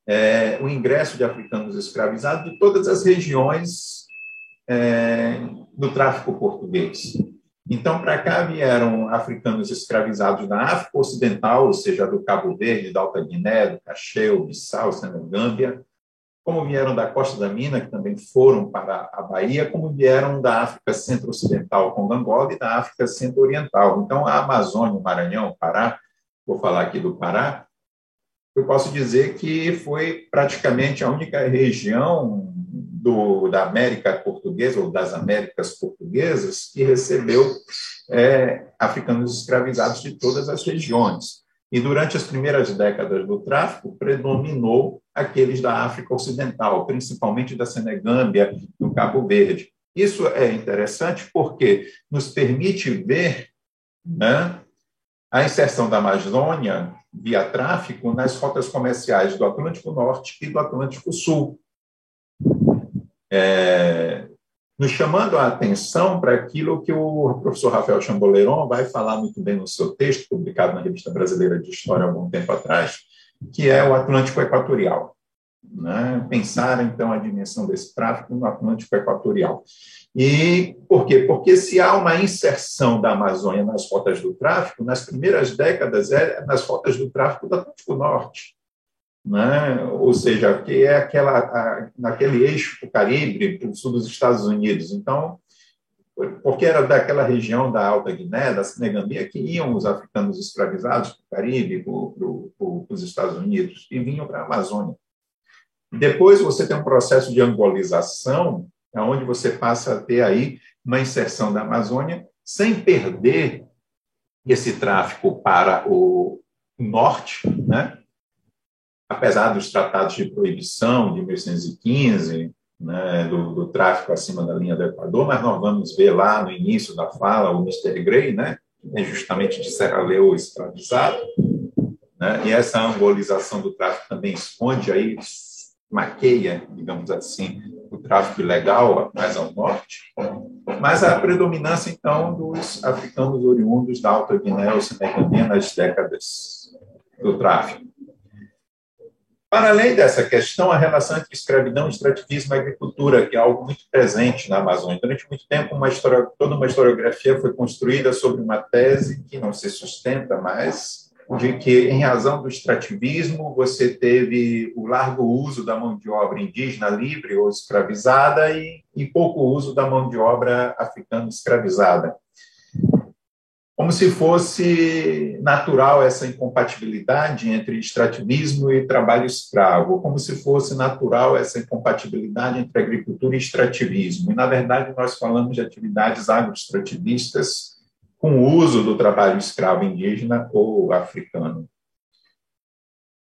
é, o ingresso de africanos escravizados de todas as regiões é, do tráfico português. Então, para cá vieram africanos escravizados da África Ocidental, ou seja, do Cabo Verde, da Alta Guiné, do Cacheu, Bissau, Senegâmbia, como vieram da Costa da Mina, que também foram para a Bahia, como vieram da África Centro-Ocidental, com Angola, e da África Centro-Oriental. Então, a Amazônia, o Maranhão, o Pará, vou falar aqui do Pará, eu posso dizer que foi praticamente a única região do, da América Portuguesa, ou das Américas Portuguesas, que recebeu é, africanos escravizados de todas as regiões. E durante as primeiras décadas do tráfico, predominou aqueles da África Ocidental, principalmente da Senegâmbia, do Cabo Verde. Isso é interessante porque nos permite ver né, a inserção da Amazônia via tráfico nas rotas comerciais do Atlântico Norte e do Atlântico Sul. É, nos chamando a atenção para aquilo que o professor Rafael Chamboleron vai falar muito bem no seu texto, publicado na Revista Brasileira de História há algum tempo atrás, que é o Atlântico Equatorial. Né? Pensar, então, a dimensão desse tráfico no Atlântico Equatorial. E por quê? Porque se há uma inserção da Amazônia nas rotas do tráfico, nas primeiras décadas é nas rotas do tráfico do Atlântico Norte né? ou seja, que é aquela, a, naquele eixo para o Caribe, para o sul dos Estados Unidos. Então, porque era daquela região da Alta Guiné, da Senegambia, que iam os africanos escravizados para o Caribe, para os Estados Unidos, e vinham para a Amazônia. Depois você tem um processo de angolização, onde você passa a ter aí uma inserção da Amazônia, sem perder esse tráfico para o norte, né? apesar dos tratados de proibição de 1815, né, do, do, tráfico acima da linha do Equador, mas nós vamos ver lá no início da fala o Mr. Gray, né, que é justamente de Serra Leoa escravizado, né, e essa angolização do tráfico também esconde aí, maqueia, digamos assim, o tráfico ilegal mais ao norte, mas a predominância, então, dos africanos oriundos da Alta Guiné ou Senegambia nas décadas do tráfico. Para além dessa questão, a relação entre escravidão, extrativismo e agricultura, que é algo muito presente na Amazônia. Durante muito tempo, uma história, toda uma historiografia foi construída sobre uma tese que não se sustenta mais, de que, em razão do extrativismo, você teve o largo uso da mão de obra indígena livre ou escravizada e, e pouco uso da mão de obra africana escravizada como se fosse natural essa incompatibilidade entre extrativismo e trabalho escravo, como se fosse natural essa incompatibilidade entre agricultura e extrativismo. E, na verdade, nós falamos de atividades agroextrativistas com o uso do trabalho escravo indígena ou africano.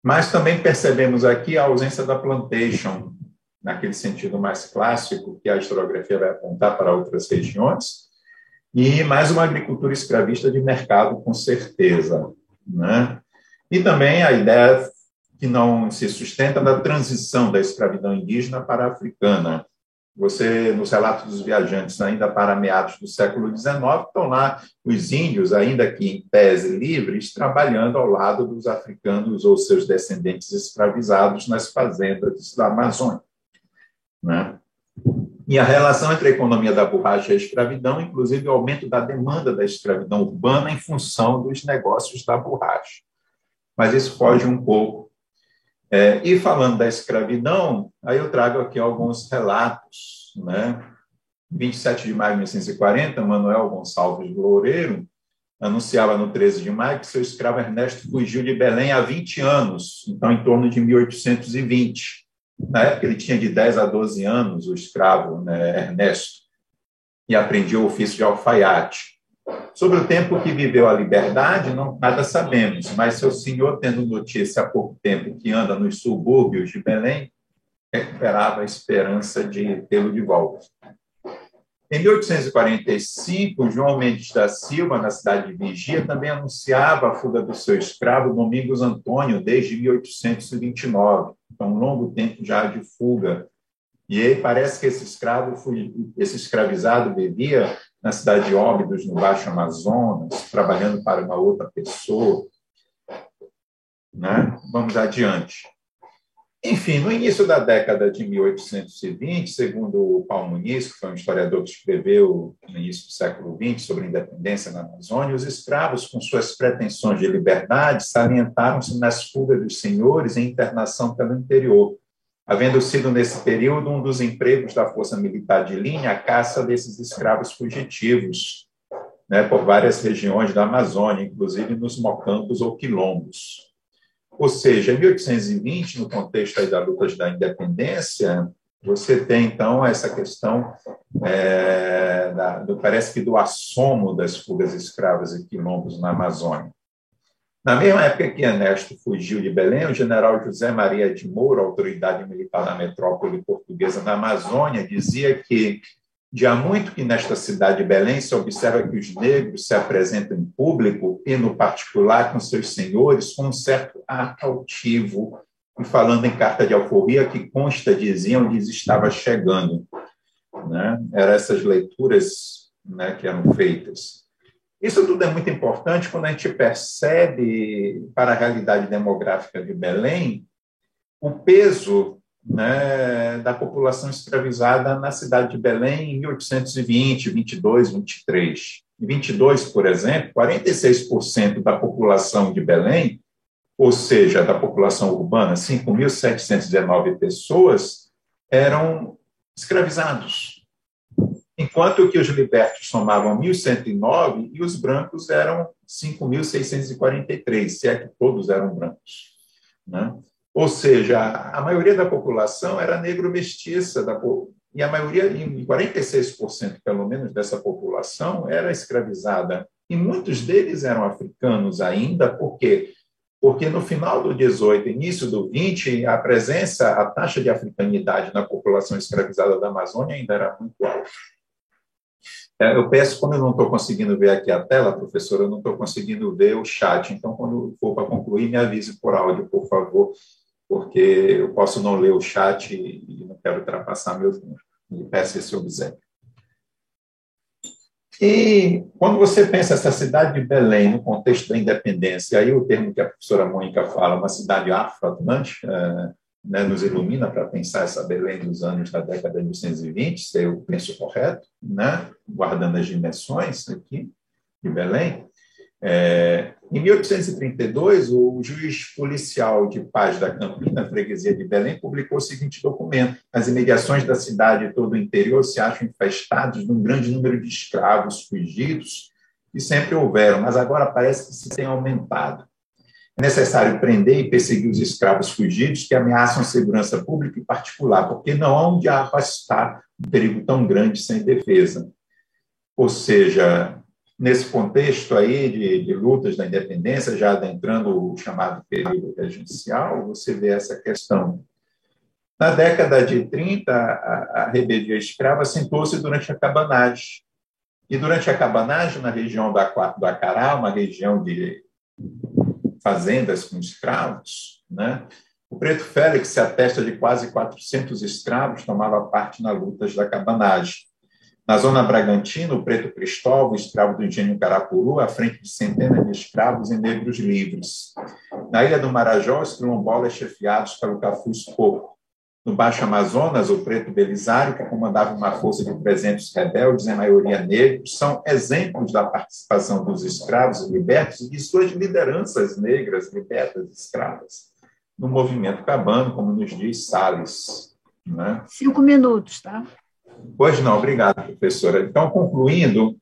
Mas também percebemos aqui a ausência da plantation, naquele sentido mais clássico, que a historiografia vai apontar para outras regiões, e mais uma agricultura escravista de mercado, com certeza. Né? E também a ideia que não se sustenta da transição da escravidão indígena para a africana. Você, nos relatos dos viajantes, ainda para meados do século XIX, estão lá os índios, ainda que em tese livres, trabalhando ao lado dos africanos ou seus descendentes escravizados nas fazendas da Amazônia. Né? E a relação entre a economia da borracha e a escravidão, inclusive o aumento da demanda da escravidão urbana em função dos negócios da borracha. Mas isso foge um pouco. É, e falando da escravidão, aí eu trago aqui alguns relatos. Né? 27 de maio de 1940, Manuel Gonçalves Loureiro anunciava no 13 de maio que seu escravo Ernesto fugiu de Belém há 20 anos, então em torno de 1820. Na época ele tinha de 10 a 12 anos, o escravo né, Ernesto, e aprendia o ofício de alfaiate. Sobre o tempo que viveu a liberdade, não nada sabemos, mas seu senhor, tendo notícia há pouco tempo que anda nos subúrbios de Belém, recuperava a esperança de tê-lo de volta. Em 1845, João Mendes da Silva, na cidade de Vigia, também anunciava a fuga do seu escravo Domingos Antônio desde 1829. Então, um longo tempo já de fuga. E aí parece que esse escravo, esse escravizado vivia na cidade de Óbidos, no Baixo Amazonas, trabalhando para uma outra pessoa. Né? Vamos adiante. Enfim, no início da década de 1820, segundo o Paulo Muniz, que foi um historiador que escreveu no início do século XX sobre a independência na Amazônia, os escravos, com suas pretensões de liberdade, salientaram-se nas fugas dos senhores e internação pelo interior, havendo sido nesse período um dos empregos da força militar de linha a caça desses escravos fugitivos, né, por várias regiões da Amazônia, inclusive nos mocampos ou quilombos. Ou seja, em 1820, no contexto das lutas da independência, você tem, então, essa questão, é, da, do, parece que do assomo das fugas escravas e quilombos na Amazônia. Na mesma época que Ernesto fugiu de Belém, o general José Maria de Moura, autoridade militar na metrópole portuguesa da Amazônia, dizia que de há muito que nesta cidade de Belém se observa que os negros se apresentam em público e, no particular, com seus senhores, com um certo ar altivo, e falando em carta de alforria que consta, diziam, lhes estava chegando. Né? Eram essas leituras né, que eram feitas. Isso tudo é muito importante quando a gente percebe, para a realidade demográfica de Belém, o peso né, da população escravizada na cidade de Belém em 1820, 22, 23. Em 22, por exemplo, 46% da população de Belém, ou seja, da população urbana, 5.719 pessoas, eram escravizados. Enquanto que os libertos somavam 1.109 e os brancos eram 5.643, se é que todos eram brancos. Né? Ou seja, a maioria da população era negro-mestiça, e a maioria, em 46% pelo menos dessa população, era escravizada. E muitos deles eram africanos ainda, por quê? Porque no final do 18, início do 20, a presença, a taxa de africanidade na população escravizada da Amazônia ainda era muito alta. É, eu peço, como eu não estou conseguindo ver aqui a tela, professora, eu não estou conseguindo ver o chat, então, quando for para concluir, me avise por áudio, por favor, porque eu posso não ler o chat e não quero ultrapassar meu tempo. Me peço esse obséquio. E quando você pensa essa cidade de Belém no contexto da independência, aí o termo que a professora Mônica fala, uma cidade afro-atlântica, é, né, nos ilumina para pensar essa Belém dos anos da década de 1920, se eu penso correto, né, guardando as dimensões aqui de Belém. É, em 1832, o juiz policial de paz da Campina, freguesia de Belém, publicou o seguinte documento: As imediações da cidade e todo o interior se acham infestados de um grande número de escravos fugidos, que sempre houveram, mas agora parece que se tem aumentado. É necessário prender e perseguir os escravos fugidos que ameaçam a segurança pública e particular, porque não há onde afastar um perigo tão grande sem defesa. Ou seja, nesse contexto aí de, de, lutas da independência, já adentrando o chamado período regencial, você vê essa questão. Na década de 30, a, a rebeldia escrava sentou-se durante a cabanagem. E durante a cabanagem, na região da, do Acará, uma região de fazendas com escravos, né? o preto Félix se atesta de quase 400 escravos tomava parte nas lutas da cabanagem. Na zona Bragantina, o preto Cristóvão, escravo do engenho Carapuru, à frente de centenas de escravos e negros livres. Na ilha do Marajó, os quilombolas chefiados pelo Cafuz Coco. No Baixo Amazonas, o preto Belisário, que comandava uma força de 300 rebeldes, em maioria negros, são exemplos da participação dos escravos libertos e de suas lideranças negras, libertas, escravas, no movimento cabano, como nos diz Salles. Né? Cinco minutos, tá? Pois não, obrigado, professora. Então, concluindo,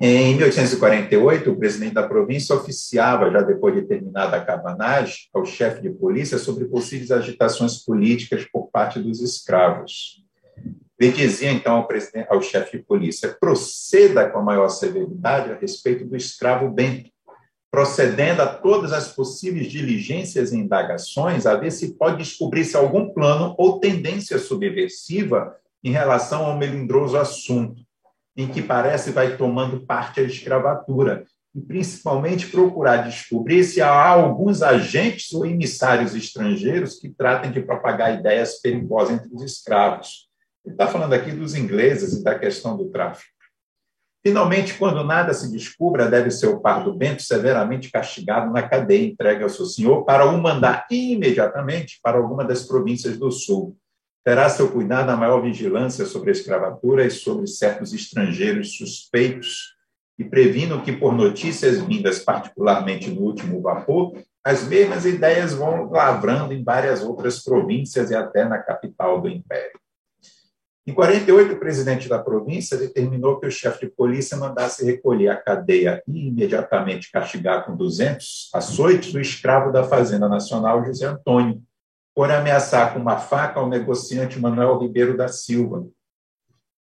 Em 1848, o presidente da província oficiava, já depois de terminada a cabanagem, ao chefe de polícia sobre possíveis agitações políticas por parte dos escravos. Ele dizia então ao, ao chefe de polícia: proceda com a maior severidade a respeito do escravo Bento, procedendo a todas as possíveis diligências e indagações, a ver se pode descobrir se algum plano ou tendência subversiva em relação ao melindroso assunto, em que parece vai tomando parte a escravatura, e principalmente procurar descobrir se há alguns agentes ou emissários estrangeiros que tratem de propagar ideias perigosas entre os escravos. Ele está falando aqui dos ingleses e da questão do tráfico. Finalmente, quando nada se descubra, deve ser o pardo Bento severamente castigado na cadeia entregue ao seu senhor para o mandar imediatamente para alguma das províncias do sul. Terá seu cuidado a maior vigilância sobre a escravatura e sobre certos estrangeiros suspeitos, e previno que, por notícias vindas particularmente no último vapor, as mesmas ideias vão lavrando em várias outras províncias e até na capital do império. Em 48, o presidente da província determinou que o chefe de polícia mandasse recolher a cadeia e imediatamente castigar com 200 açoites o escravo da Fazenda Nacional, José Antônio, por ameaçar com uma faca o negociante Manuel Ribeiro da Silva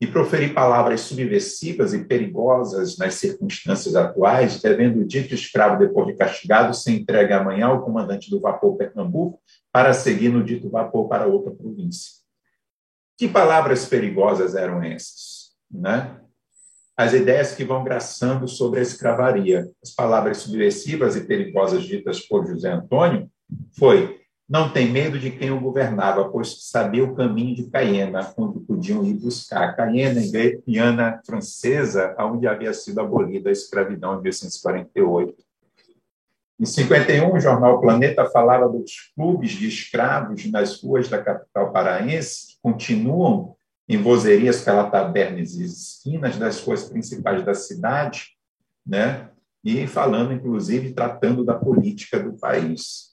e proferir palavras subversivas e perigosas nas circunstâncias atuais, devendo o dito escravo, depois de castigado, ser entregue amanhã ao comandante do vapor Pernambuco para seguir no dito vapor para outra província. Que palavras perigosas eram essas? Né? As ideias que vão graçando sobre a escravaria. As palavras subversivas e perigosas ditas por José Antônio foi não tem medo de quem o governava, pois sabia o caminho de Cayena, onde podiam ir buscar. Cayena, em Guiana francesa, onde havia sido abolida a escravidão em 1848. Em 51, o jornal Planeta falava dos clubes de escravos nas ruas da capital paraense, que continuam em vozerias pela tabernas e esquinas das ruas principais da cidade, né? e falando, inclusive, tratando da política do país.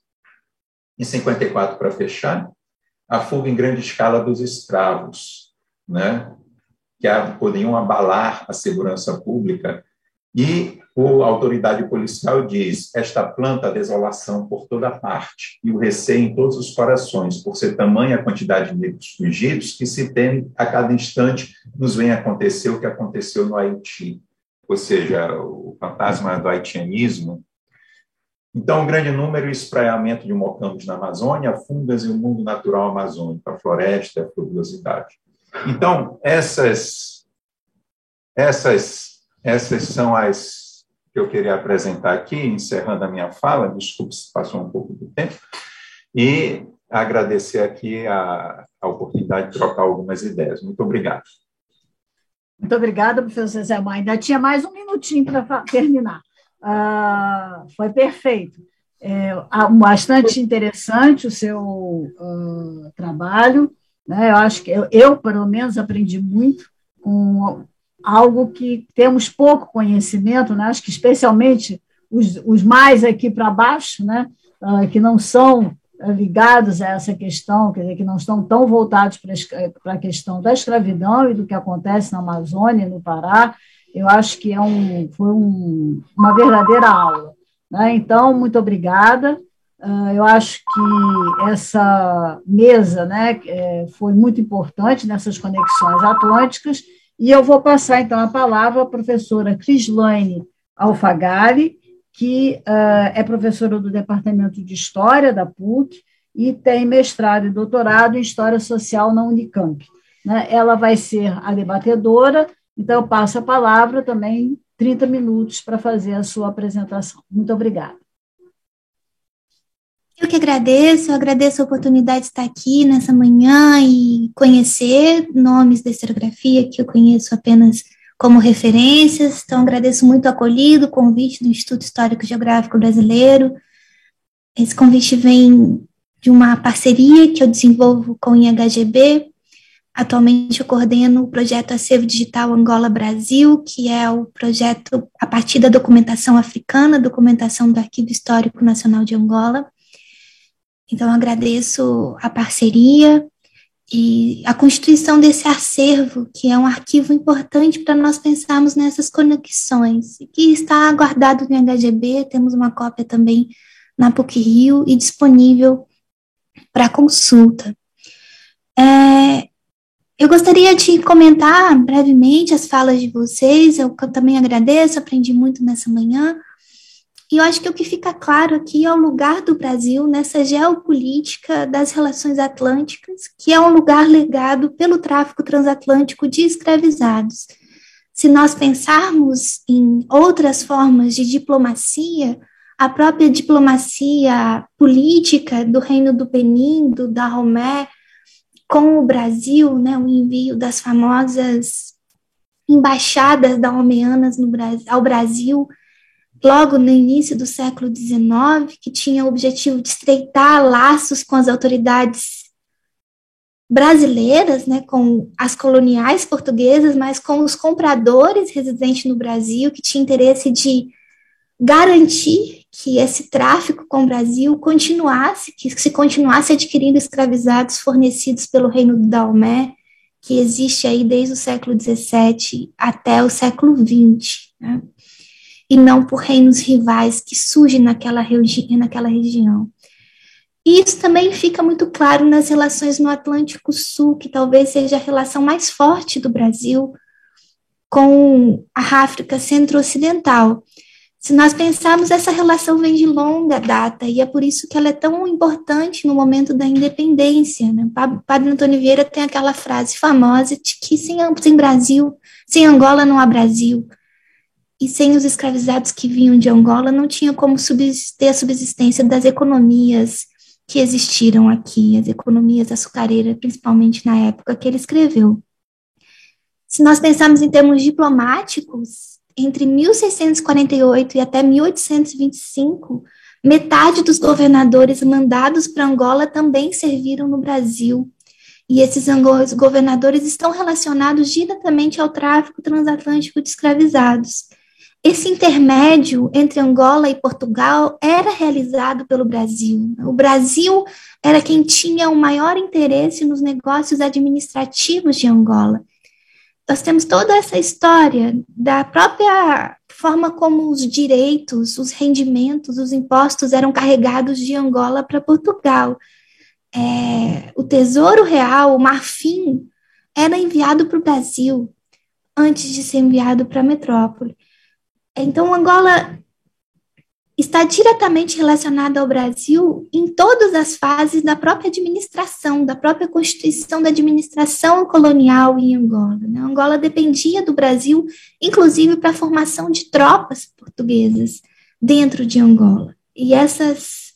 Em 54, para fechar, a fuga em grande escala dos escravos, né? que poderiam abalar a segurança pública e a autoridade policial diz: esta planta a desolação por toda parte e o receio em todos os corações, por ser tamanha a quantidade de negros fugidos que se tem a cada instante nos vem acontecer o que aconteceu no Haiti, ou seja, o fantasma do haitianismo. Então, um grande número e espraiamento de mocambos na Amazônia, fungas e o mundo natural amazônico, a floresta, a frugiosidade. Então, essas, essas, essas são as que eu queria apresentar aqui, encerrando a minha fala, desculpe se passou um pouco do tempo, e agradecer aqui a, a oportunidade de trocar algumas ideias. Muito obrigado. Muito obrigada, professor Zé Mar. Ainda tinha mais um minutinho para terminar. Uh, foi perfeito. É, bastante interessante o seu uh, trabalho. Né? Eu acho que eu, eu, pelo menos, aprendi muito com algo que temos pouco conhecimento, né? acho que especialmente os, os mais aqui para baixo, né? Uh, que não são ah, ligados a essa questão, quer dizer, que não estão tão voltados para a questão da escravidão e do que acontece na Amazônia, no Pará, eu acho que é um, foi um, uma verdadeira aula. Né? Então, muito obrigada. Uh, eu acho que essa mesa né, é, foi muito importante nessas conexões atlânticas e eu vou passar, então, a palavra à professora Crislaine Alfagari, que uh, é professora do Departamento de História da PUC e tem mestrado e doutorado em História Social na Unicamp. Né? Ela vai ser a debatedora, então eu passo a palavra também 30 minutos para fazer a sua apresentação. Muito obrigada. Eu que agradeço, eu agradeço a oportunidade de estar aqui nessa manhã e conhecer nomes da historiografia que eu conheço apenas como referências. Então, agradeço muito o acolhido, o convite do Instituto Histórico Geográfico Brasileiro. Esse convite vem de uma parceria que eu desenvolvo com o IHGB. Atualmente eu coordeno o projeto Acervo Digital Angola Brasil, que é o projeto a partir da documentação africana, documentação do Arquivo Histórico Nacional de Angola. Então, agradeço a parceria e a constituição desse acervo, que é um arquivo importante para nós pensarmos nessas conexões, que está guardado no HGB, temos uma cópia também na PUC Rio e disponível para consulta. É, eu gostaria de comentar brevemente as falas de vocês, eu também agradeço, aprendi muito nessa manhã, e eu acho que o que fica claro aqui é o lugar do Brasil nessa geopolítica das relações atlânticas, que é um lugar legado pelo tráfico transatlântico de escravizados. Se nós pensarmos em outras formas de diplomacia, a própria diplomacia política do Reino do Benin, do Dahomey, com o Brasil, né, o envio das famosas embaixadas dahomeanas no Brasil, ao Brasil, logo no início do século XIX, que tinha o objetivo de estreitar laços com as autoridades brasileiras, né, com as coloniais portuguesas, mas com os compradores residentes no Brasil, que tinha interesse de garantir que esse tráfico com o Brasil continuasse, que se continuasse adquirindo escravizados fornecidos pelo Reino do Daomé, que existe aí desde o século XVII até o século XX. Né? e não por reinos rivais que surgem naquela, regi naquela região. E isso também fica muito claro nas relações no Atlântico Sul, que talvez seja a relação mais forte do Brasil com a África Centro-Ocidental. Se nós pensarmos, essa relação vem de longa data, e é por isso que ela é tão importante no momento da independência. Né? Padre Antônio Vieira tem aquela frase famosa de que sem, sem Brasil, sem Angola não há Brasil e sem os escravizados que vinham de Angola, não tinha como ter a subsistência das economias que existiram aqui, as economias açucareiras, principalmente na época que ele escreveu. Se nós pensarmos em termos diplomáticos, entre 1648 e até 1825, metade dos governadores mandados para Angola também serviram no Brasil. E esses governadores estão relacionados diretamente ao tráfico transatlântico de escravizados. Esse intermédio entre Angola e Portugal era realizado pelo Brasil. O Brasil era quem tinha o maior interesse nos negócios administrativos de Angola. Nós temos toda essa história da própria forma como os direitos, os rendimentos, os impostos eram carregados de Angola para Portugal. É, o Tesouro Real, o marfim, era enviado para o Brasil antes de ser enviado para a metrópole. Então, Angola está diretamente relacionada ao Brasil em todas as fases da própria administração, da própria constituição da administração colonial em Angola. Né? Angola dependia do Brasil, inclusive para a formação de tropas portuguesas dentro de Angola. E essas,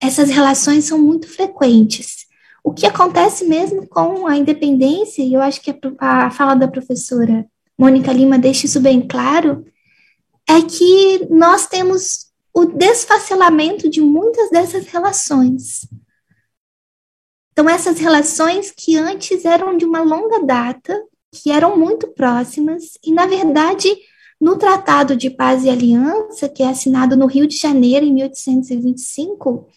essas relações são muito frequentes. O que acontece mesmo com a independência, e eu acho que a, a fala da professora Mônica Lima deixa isso bem claro, é que nós temos o desfacelamento de muitas dessas relações. Então, essas relações que antes eram de uma longa data, que eram muito próximas, e, na verdade, no Tratado de Paz e Aliança, que é assinado no Rio de Janeiro, em 1825,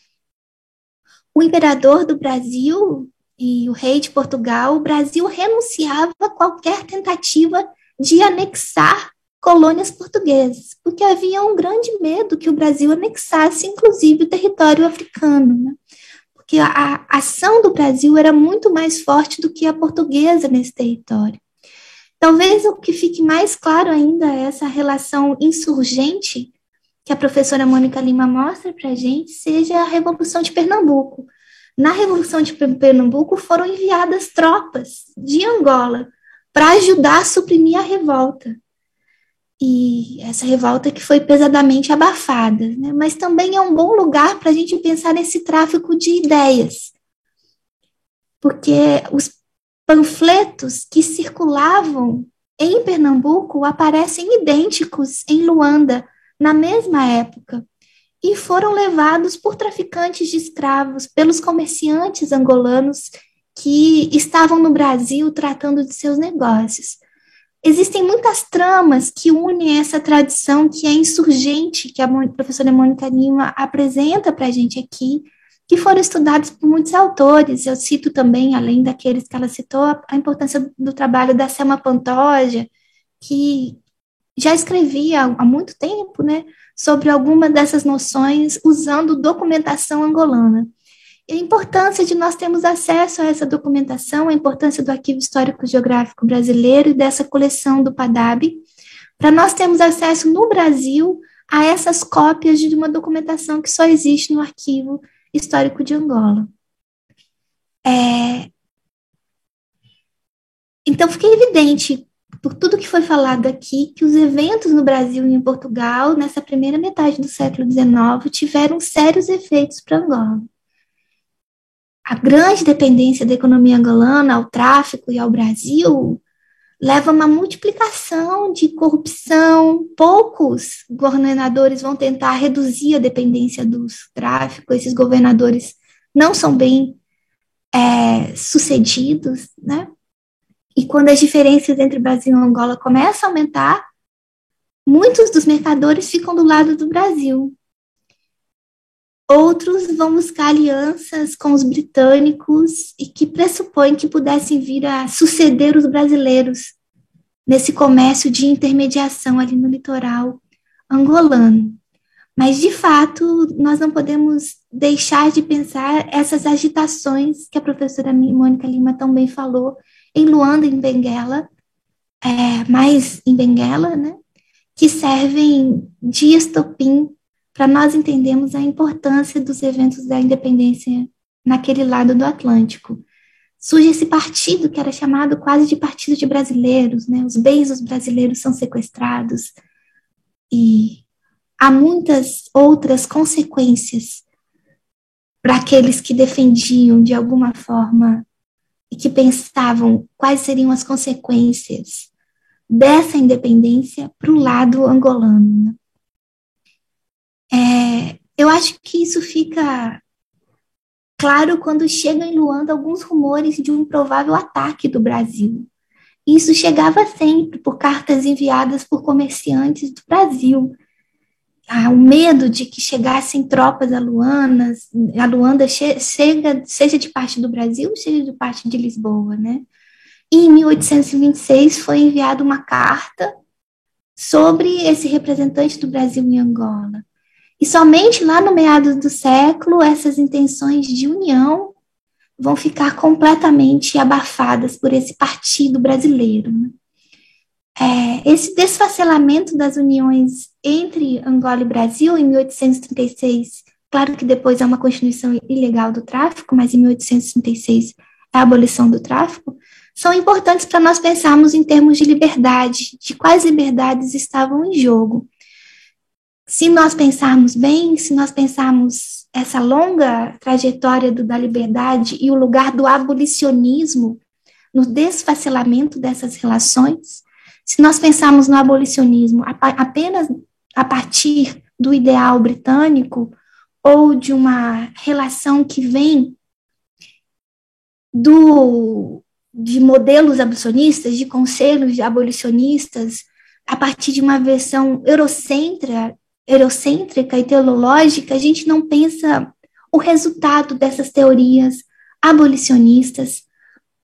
o imperador do Brasil e o rei de Portugal, o Brasil renunciava a qualquer tentativa de anexar colônias portuguesas, porque havia um grande medo que o Brasil anexasse, inclusive, o território africano, né? porque a, ação do Brasil era muito mais forte do que a portuguesa nesse território. Talvez o que fique mais claro ainda é essa relação insurgente que a professora Mônica Lima mostra para a gente, seja a Revolução de Pernambuco. Na Revolução de Pernambuco foram enviadas tropas de Angola para ajudar a suprimir a revolta e essa revolta que foi pesadamente abafada, né? mas também é um bom lugar para a gente pensar nesse tráfico de ideias, porque os panfletos que circulavam em Pernambuco aparecem idênticos em Luanda na mesma época e foram levados por traficantes de escravos, pelos comerciantes angolanos que estavam no Brasil tratando de seus negócios. Existem muitas tramas que unem essa tradição que é insurgente, que a professora Mônica Lima apresenta para a gente aqui, que foram estudados por muitos autores. Eu cito também, além daqueles que ela citou, a importância do trabalho da Selma Pantoja, que já escrevia há muito tempo, né, sobre alguma dessas noções usando documentação angolana. E a importância de nós termos acesso a essa documentação, a importância do Arquivo Histórico Geográfico Brasileiro e dessa coleção do PADAB, para nós termos acesso no Brasil a essas cópias de uma documentação que só existe no Arquivo Histórico de Angola. É... Então, fica evidente, por tudo que foi falado aqui, que os eventos no Brasil e em Portugal, nessa primeira metade do século XIX, tiveram sérios efeitos para Angola. A grande dependência da economia angolana ao tráfico e ao Brasil leva a uma multiplicação de corrupção. Poucos governadores vão tentar reduzir a dependência dos tráficos, esses governadores não são bem é, sucedidos, né? E quando as diferenças entre Brasil e Angola começam a aumentar, muitos dos mercadores ficam do lado do Brasil. Outros vão buscar alianças com os britânicos e que pressupõem que pudessem vir a suceder os brasileiros nesse comércio de intermediação ali no litoral angolano. Mas, de fato, nós não podemos deixar de pensar essas agitações que a professora Mônica Lima também falou em Luanda, em Benguela, é, mais em Benguela, né, que servem de estopim para nós entendermos a importância dos eventos da independência naquele lado do Atlântico. Surge esse partido que era chamado quase de partido de brasileiros, né? Os bens dos brasileiros são sequestrados e há muitas outras consequências para aqueles que defendiam de alguma forma e que pensavam quais seriam as consequências dessa independência para o lado angolano. É, eu acho que isso fica claro quando chegam em Luanda alguns rumores de um provável ataque do Brasil. Isso chegava sempre por cartas enviadas por comerciantes do Brasil. Ah, o medo de que chegassem tropas a Luanda, a Luanda chega, seja de parte do Brasil, seja de parte de Lisboa, né? E em 1826 foi enviada uma carta sobre esse representante do Brasil em Angola. E somente lá no meados do século, essas intenções de união vão ficar completamente abafadas por esse partido brasileiro. Né? É, esse desfacelamento das uniões entre Angola e Brasil em 1836, claro que depois é uma constituição ilegal do tráfico, mas em 1836 é a abolição do tráfico, são importantes para nós pensarmos em termos de liberdade, de quais liberdades estavam em jogo se nós pensarmos bem, se nós pensarmos essa longa trajetória do, da liberdade e o lugar do abolicionismo no desfacelamento dessas relações, se nós pensarmos no abolicionismo apenas a partir do ideal britânico ou de uma relação que vem do, de modelos abolicionistas, de conselhos de abolicionistas, a partir de uma versão eurocêntrica eurocêntrica e teológica, a gente não pensa o resultado dessas teorias abolicionistas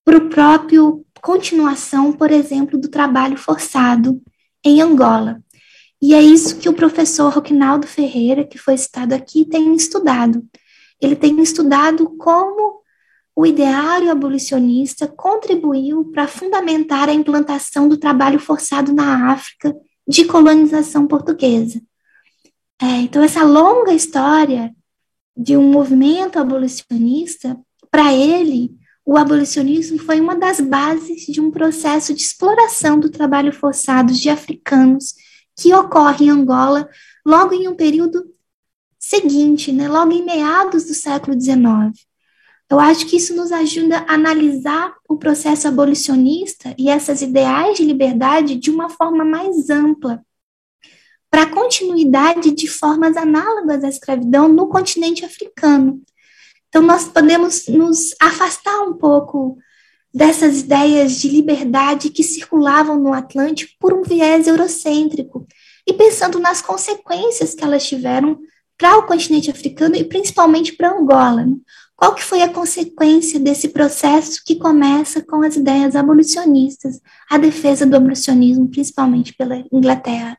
para o próprio continuação, por exemplo, do trabalho forçado em Angola. E é isso que o professor Roquinaldo Ferreira, que foi citado aqui, tem estudado. Ele tem estudado como o ideário abolicionista contribuiu para fundamentar a implantação do trabalho forçado na África de colonização portuguesa. É, então, essa longa história de um movimento abolicionista, para ele, o abolicionismo foi uma das bases de um processo de exploração do trabalho forçado de africanos que ocorre em Angola logo em um período seguinte, né, logo em meados do século XIX. Eu acho que isso nos ajuda a analisar o processo abolicionista e essas ideais de liberdade de uma forma mais ampla, para continuidade de formas análogas à escravidão no continente africano. Então, nós podemos nos afastar um pouco dessas ideias de liberdade que circulavam no Atlântico por um viés eurocêntrico e pensando nas consequências que elas tiveram para o continente africano e principalmente para Angola. Né? Qual que foi a consequência desse processo que começa com as ideias abolicionistas, a defesa do abolicionismo, principalmente pela Inglaterra,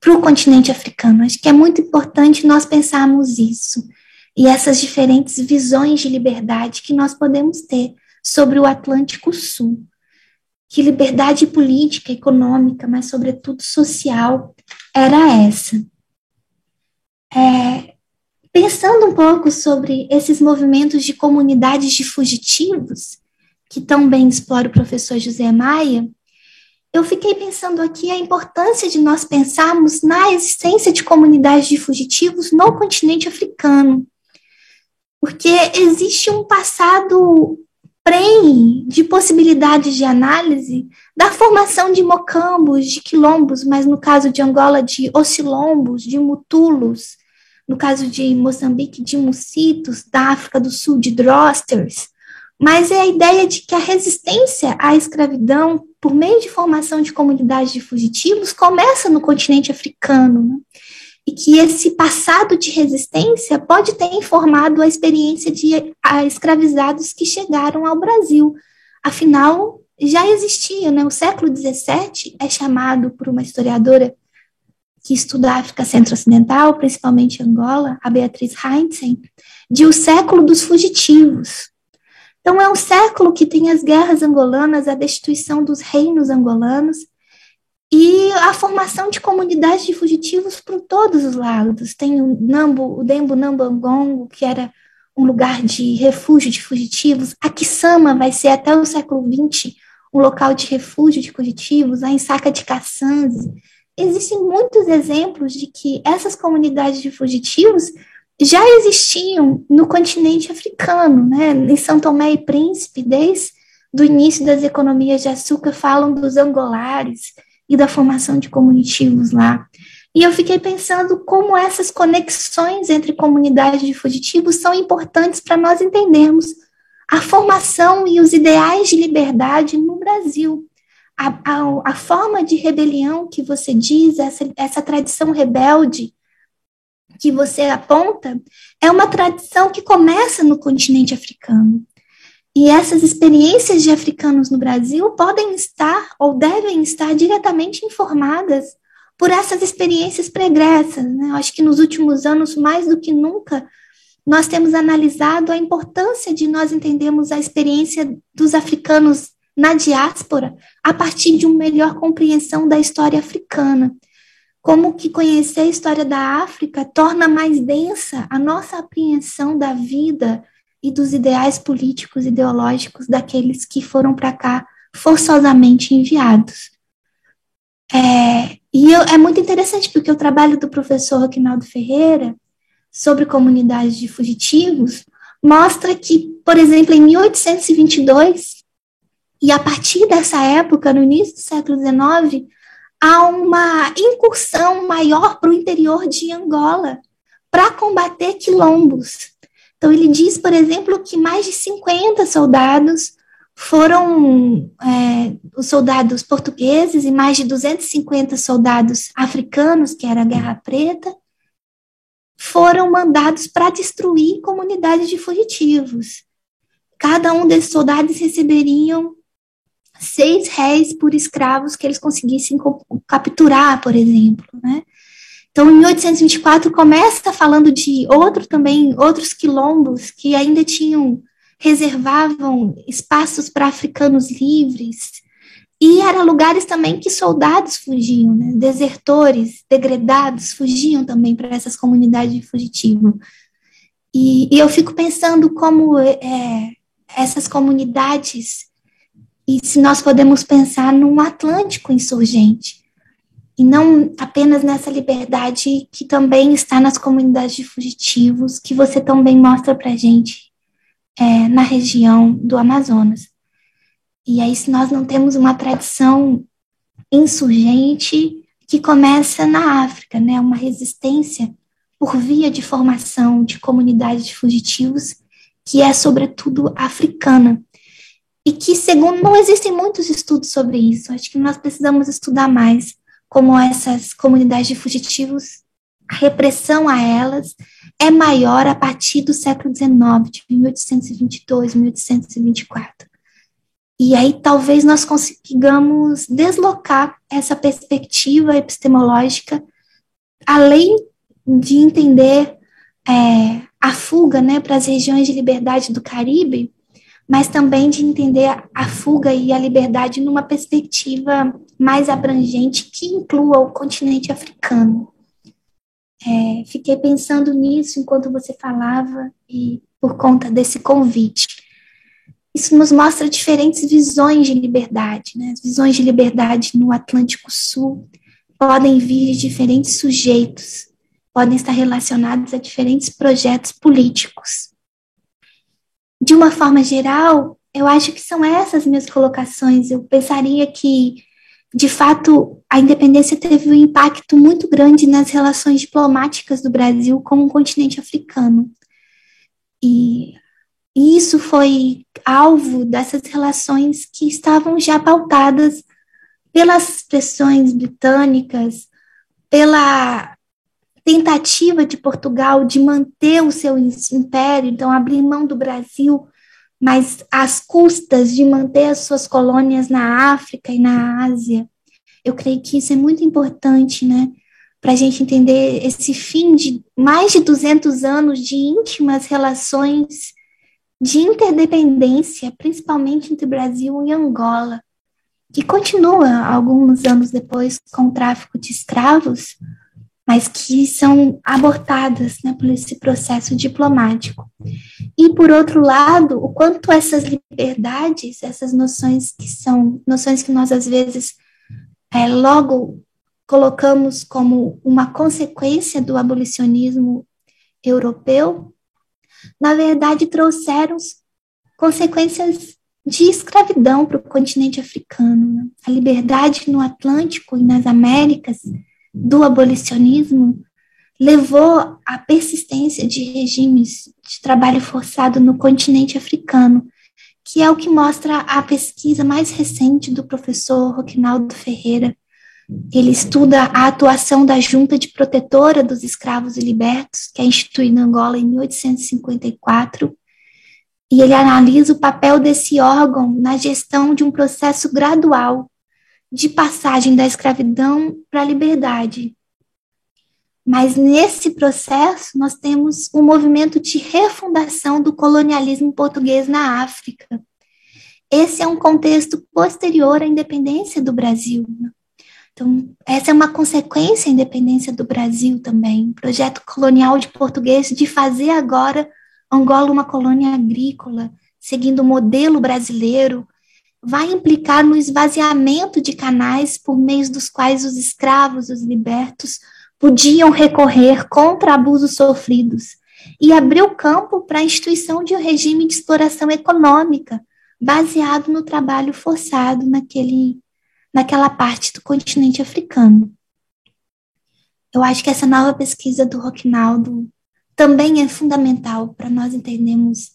para o continente africano? Acho que é muito importante nós pensarmos isso e essas diferentes visões de liberdade que nós podemos ter sobre o Atlântico Sul. Que liberdade política, econômica, mas sobretudo social, era essa. É, pensando um pouco sobre esses movimentos de comunidades de fugitivos, que tão bem explora o professor José Maia, eu fiquei pensando aqui a importância de nós pensarmos na existência de comunidades de fugitivos no continente africano. Porque existe um passado prenhe de possibilidades de análise da formação de mocambos, de quilombos, mas no caso de Angola, de ocilombos, de mutulos, no caso de Moçambique, de mucitos, da África do Sul, de drosters, mas é a ideia de que a resistência à escravidão, por meio de formação de comunidades de fugitivos, começa no continente africano. Né? e que esse passado de resistência pode ter informado a experiência de escravizados que chegaram ao Brasil. Afinal, já existia, né? O século XVII é chamado por uma historiadora que estuda a África Centro-Ocidental, principalmente Angola, a Beatriz Heinzen, de o século dos fugitivos. Então, é um século que tem as guerras angolanas, a destituição dos reinos angolanos, e a formação de comunidades de fugitivos por todos os lados. Tem o Nambo, o Dembo Nambangongo, que era um lugar de refúgio de fugitivos. A Kisama vai ser até o século XX um local de refúgio de fugitivos, a Ensaka de Kassanze. Existem muitos exemplos de que essas comunidades de fugitivos já existiam no continente africano, né? Em São Tomé e Príncipe, desde o início das economias de açúcar, falam dos angolares, e da formação de comunitivos lá. E eu fiquei pensando como essas conexões entre comunidades de fugitivos são importantes para nós entendermos a formação e os ideais de liberdade no Brasil. A, a, a forma de rebelião que você diz, essa, essa tradição rebelde que você aponta, é uma tradição que começa no continente africano. E essas experiências de africanos no Brasil podem estar ou devem estar diretamente informadas por essas experiências pregressas. Né? Eu acho que nos últimos anos, mais do que nunca, nós temos analisado a importância de nós entendermos a experiência dos africanos na diáspora a partir de uma melhor compreensão da história africana. Como que conhecer a história da África torna mais densa a nossa apreensão da vida, e dos ideais políticos e ideológicos daqueles que foram para cá forçosamente enviados. É, e eu, é muito interessante porque o trabalho do professor Roquinaldo Ferreira sobre comunidades de fugitivos mostra que, por exemplo, em 1822, e a partir dessa época, no início do século XIX, há uma incursão maior para o interior de Angola para combater quilombos. Então, ele diz, por exemplo, que mais de 50 soldados foram é, os soldados portugueses e mais de 250 soldados africanos, que era a Guerra Preta, foram mandados para destruir comunidades de fugitivos. Cada um desses soldados receberiam seis réis por escravos que eles conseguissem capturar, por exemplo, né? Então, em 1824 começa falando de outro também, outros quilombos que ainda tinham reservavam espaços para africanos livres. E eram lugares também que soldados fugiam, né? desertores, degredados, fugiam também para essas comunidades de fugitivo. E, e, eu fico pensando como é, essas comunidades, e se nós podemos pensar num Atlântico insurgente, e não apenas nessa liberdade que também está nas comunidades de fugitivos, que você também mostra para gente é, na região do Amazonas. E aí, se nós não temos uma tradição insurgente que começa na África, né, uma resistência por via de formação de comunidades de fugitivos, que é sobretudo africana, e que, segundo, não existem muitos estudos sobre isso, acho que nós precisamos estudar mais como essas comunidades de fugitivos a repressão a elas é maior a partir do século XIX, de 1822, 1824. E aí talvez nós consigamos deslocar essa perspectiva epistemológica, além de entender é, a fuga né, para as regiões de liberdade do Caribe, mas também de entender a fuga e a liberdade numa perspectiva mais abrangente que inclua o continente africano. É, fiquei pensando nisso enquanto você falava e por conta desse convite. Isso nos mostra diferentes visões de liberdade. Né? As visões de liberdade no Atlântico Sul podem vir de diferentes sujeitos, podem estar relacionados a diferentes projetos políticos. De uma forma geral, eu acho que são essas minhas colocações. Eu pensaria que de fato, a independência teve um impacto muito grande nas relações diplomáticas do Brasil com o continente africano. E isso foi alvo dessas relações que estavam já pautadas pelas pressões britânicas, pela tentativa de Portugal de manter o seu império, então abrir mão do Brasil mas às custas de manter as suas colônias na África e na Ásia. Eu creio que isso é muito importante, né, para a gente entender esse fim de mais de 200 anos de íntimas relações de interdependência, principalmente entre Brasil e Angola, que continua alguns anos depois com o tráfico de escravos, mas que são abortadas né, por esse processo diplomático. E, por outro lado, o quanto essas liberdades, essas noções que são noções que nós, às vezes, é, logo colocamos como uma consequência do abolicionismo europeu, na verdade, trouxeram consequências de escravidão para o continente africano. Né? A liberdade no Atlântico e nas Américas do abolicionismo levou à persistência de regimes de trabalho forçado no continente africano, que é o que mostra a pesquisa mais recente do professor Roquinaldo Ferreira. Ele estuda a atuação da Junta de Protetora dos Escravos e Libertos, que é instituída em Angola em 1854, e ele analisa o papel desse órgão na gestão de um processo gradual de passagem da escravidão para a liberdade. Mas nesse processo, nós temos um movimento de refundação do colonialismo português na África. Esse é um contexto posterior à independência do Brasil. Então, essa é uma consequência da independência do Brasil também. O projeto colonial de português de fazer agora Angola uma colônia agrícola, seguindo o modelo brasileiro, vai implicar no esvaziamento de canais por meio dos quais os escravos, os libertos, podiam recorrer contra abusos sofridos e abriu campo para a instituição de um regime de exploração econômica baseado no trabalho forçado naquele, naquela parte do continente africano. Eu acho que essa nova pesquisa do Roquinaldo também é fundamental para nós entendermos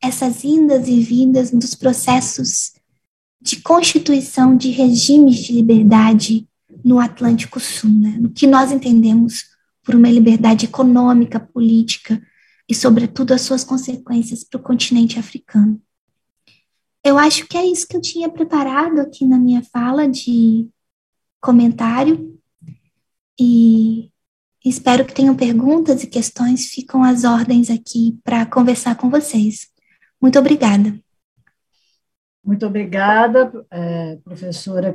essas indas e vindas dos processos de constituição de regimes de liberdade no Atlântico Sul, né? no que nós entendemos por uma liberdade econômica, política e, sobretudo, as suas consequências para o continente africano. Eu acho que é isso que eu tinha preparado aqui na minha fala de comentário e espero que tenham perguntas e questões, ficam as ordens aqui para conversar com vocês. Muito obrigada. Muito obrigada, é, professora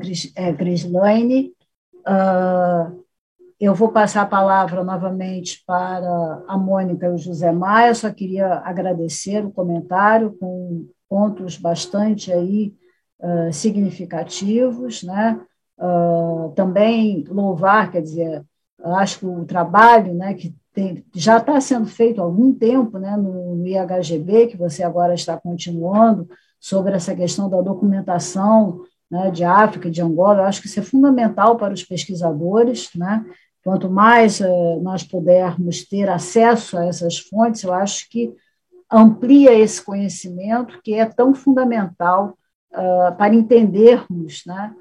Crislaine. É, uh, eu vou passar a palavra novamente para a Mônica e o José Maia, só queria agradecer o comentário com pontos bastante aí uh, significativos, né? Uh, também louvar, quer dizer, acho que o trabalho né, que tem, já está sendo feito há algum tempo né, no IHGB, que você agora está continuando, sobre essa questão da documentação né, de África de Angola. Eu acho que isso é fundamental para os pesquisadores. Né? Quanto mais uh, nós pudermos ter acesso a essas fontes, eu acho que amplia esse conhecimento que é tão fundamental uh, para entendermos né,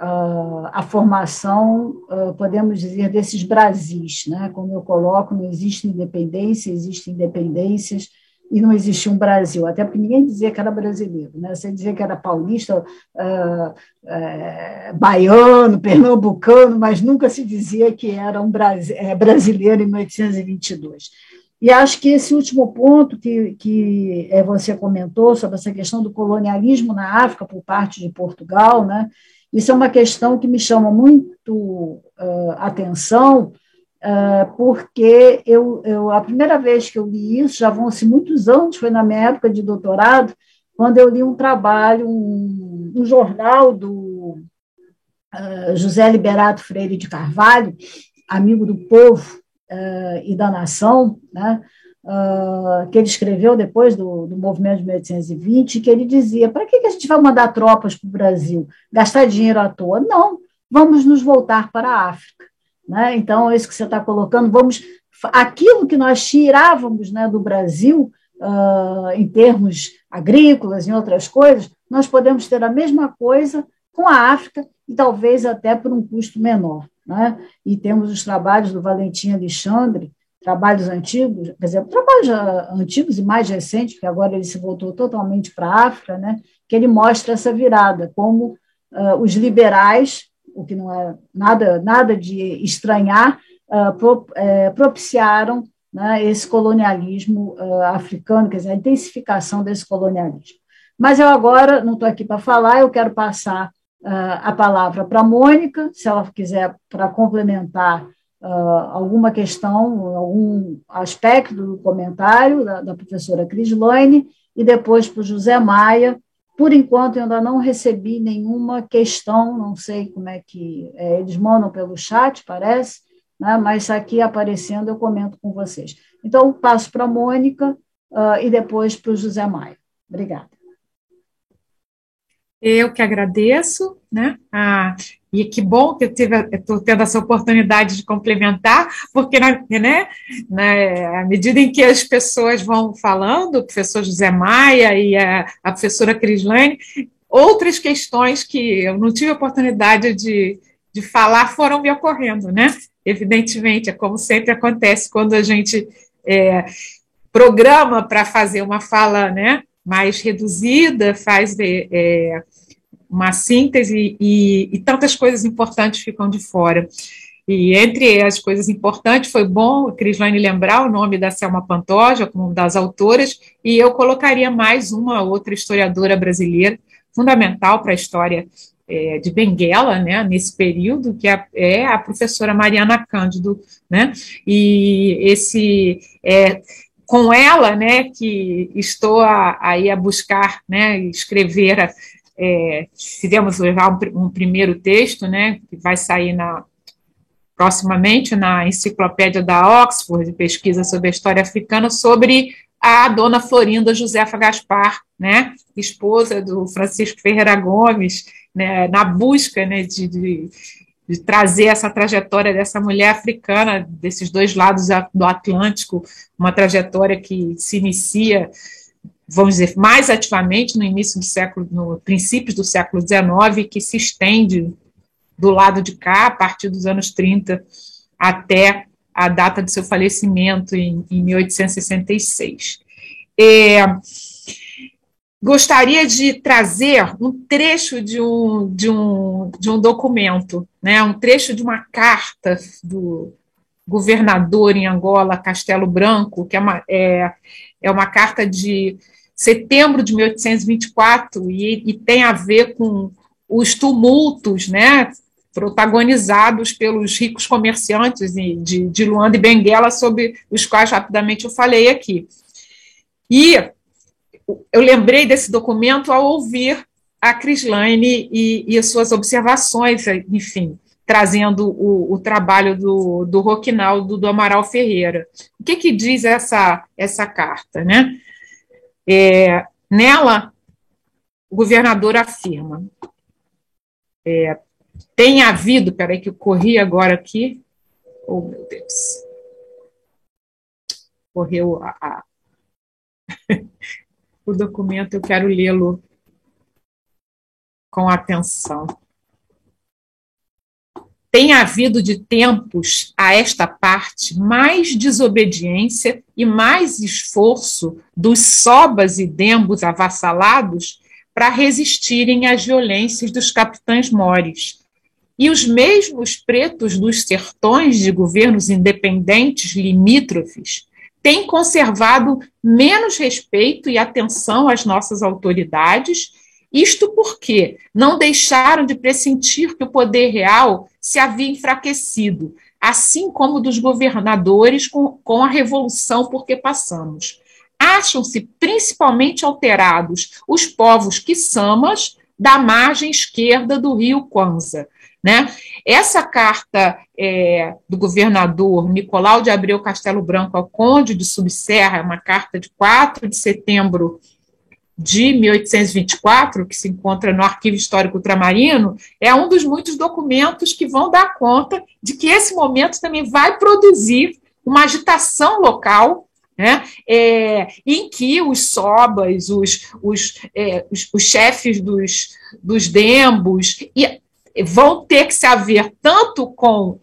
uh, a formação, uh, podemos dizer, desses Brasis. Né? Como eu coloco, não existe independência, existem independências e não existia um Brasil, até porque ninguém dizia que era brasileiro, né? Você dizia que era paulista, uh, uh, baiano, pernambucano, mas nunca se dizia que era um é, brasileiro em 1822. E acho que esse último ponto que, que é, você comentou sobre essa questão do colonialismo na África por parte de Portugal, né? Isso é uma questão que me chama muito uh, atenção, porque eu, eu, a primeira vez que eu li isso, já vão-se muitos anos, foi na minha época de doutorado, quando eu li um trabalho, um, um jornal do uh, José Liberato Freire de Carvalho, amigo do povo e da nação, né? Uh, que ele escreveu depois do, do movimento de 1820, que ele dizia: para que, que a gente vai mandar tropas para o Brasil? Gastar dinheiro à toa? Não, vamos nos voltar para a África. Né? Então, é isso que você está colocando, vamos. Aquilo que nós tirávamos né, do Brasil, uh, em termos agrícolas, em outras coisas, nós podemos ter a mesma coisa com a África e talvez até por um custo menor. Né? E temos os trabalhos do Valentim Alexandre, trabalhos antigos, quer dizer, trabalhos antigos e mais recentes, porque agora ele se voltou totalmente para a África, né, que ele mostra essa virada, como uh, os liberais, o que não é nada, nada de estranhar, pro, é, propiciaram né, esse colonialismo uh, africano, quer dizer, a intensificação desse colonialismo. Mas eu agora não estou aqui para falar, eu quero passar a palavra para a Mônica, se ela quiser, para complementar alguma questão, algum aspecto do comentário da, da professora Crislane, e depois para o José Maia. Por enquanto, eu ainda não recebi nenhuma questão, não sei como é que. É, eles mandam pelo chat, parece, né, mas aqui aparecendo eu comento com vocês. Então, passo para a Mônica uh, e depois para o José Maia. Obrigada. Eu que agradeço, né? Ah, e que bom que eu estou tendo essa oportunidade de complementar, porque né, né, à medida em que as pessoas vão falando, o professor José Maia e a, a professora Crislane, outras questões que eu não tive oportunidade de, de falar foram me ocorrendo, né? Evidentemente, é como sempre acontece quando a gente é, programa para fazer uma fala né, mais reduzida, faz é, uma síntese e, e tantas coisas importantes ficam de fora. E entre as coisas importantes, foi bom, Crislane, lembrar o nome da Selma Pantoja como das autoras, e eu colocaria mais uma outra historiadora brasileira, fundamental para a história é, de Benguela, né, nesse período, que é, é, a professora Mariana Cândido, né, e esse, é, com ela, né, que estou a, aí a buscar, né, escrever a, é, fizemos levar um, um, primeiro texto, né, que vai sair na, proximamente na enciclopédia da Oxford, de pesquisa sobre a história africana, sobre a dona Florinda Josefa Gaspar, né, esposa do Francisco Ferreira Gomes, né, na busca né, de, de, de trazer essa trajetória dessa mulher africana, desses dois lados do Atlântico, uma trajetória que se inicia vamos dizer, mais ativamente no início do século, no princípios do século XIX, que se estende do lado de cá, a partir dos anos 30 até a data do seu falecimento, em, em 1866. É, gostaria de trazer um trecho de um, de um, de um documento, né, um trecho de uma carta do governador em Angola, Castelo Branco, que é uma, é, é uma carta de setembro de 1824 e, e tem a ver com os tumultos, né, protagonizados pelos ricos comerciantes de, de Luanda e Benguela, sobre os quais rapidamente eu falei aqui. E eu lembrei desse documento ao ouvir a Crislane e, e as suas observações, enfim, trazendo o, o trabalho do, do Roquinaldo do Amaral Ferreira. O que, que diz essa, essa carta? Né? É, nela, o governador afirma: é, tem havido, peraí que eu corri agora aqui, oh meu Deus, correu a, a o documento, eu quero lê-lo com atenção. Tem havido de tempos a esta parte mais desobediência e mais esforço dos sobas e dembos avassalados para resistirem às violências dos capitães mores. E os mesmos pretos dos sertões de governos independentes limítrofes têm conservado menos respeito e atenção às nossas autoridades isto porque não deixaram de pressentir que o poder real se havia enfraquecido, assim como dos governadores com, com a revolução por que passamos. Acham-se principalmente alterados os povos quiçamas da margem esquerda do rio Kwanza. Né? Essa carta é, do governador Nicolau de Abreu Castelo Branco ao Conde de Subserra, é uma carta de 4 de setembro de 1824, que se encontra no Arquivo Histórico Ultramarino, é um dos muitos documentos que vão dar conta de que esse momento também vai produzir uma agitação local, né, é, em que os sobas, os, os, é, os, os chefes dos, dos dembos, e, vão ter que se haver tanto com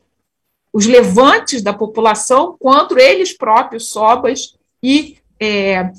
os levantes da população, quanto eles próprios, sobas e é,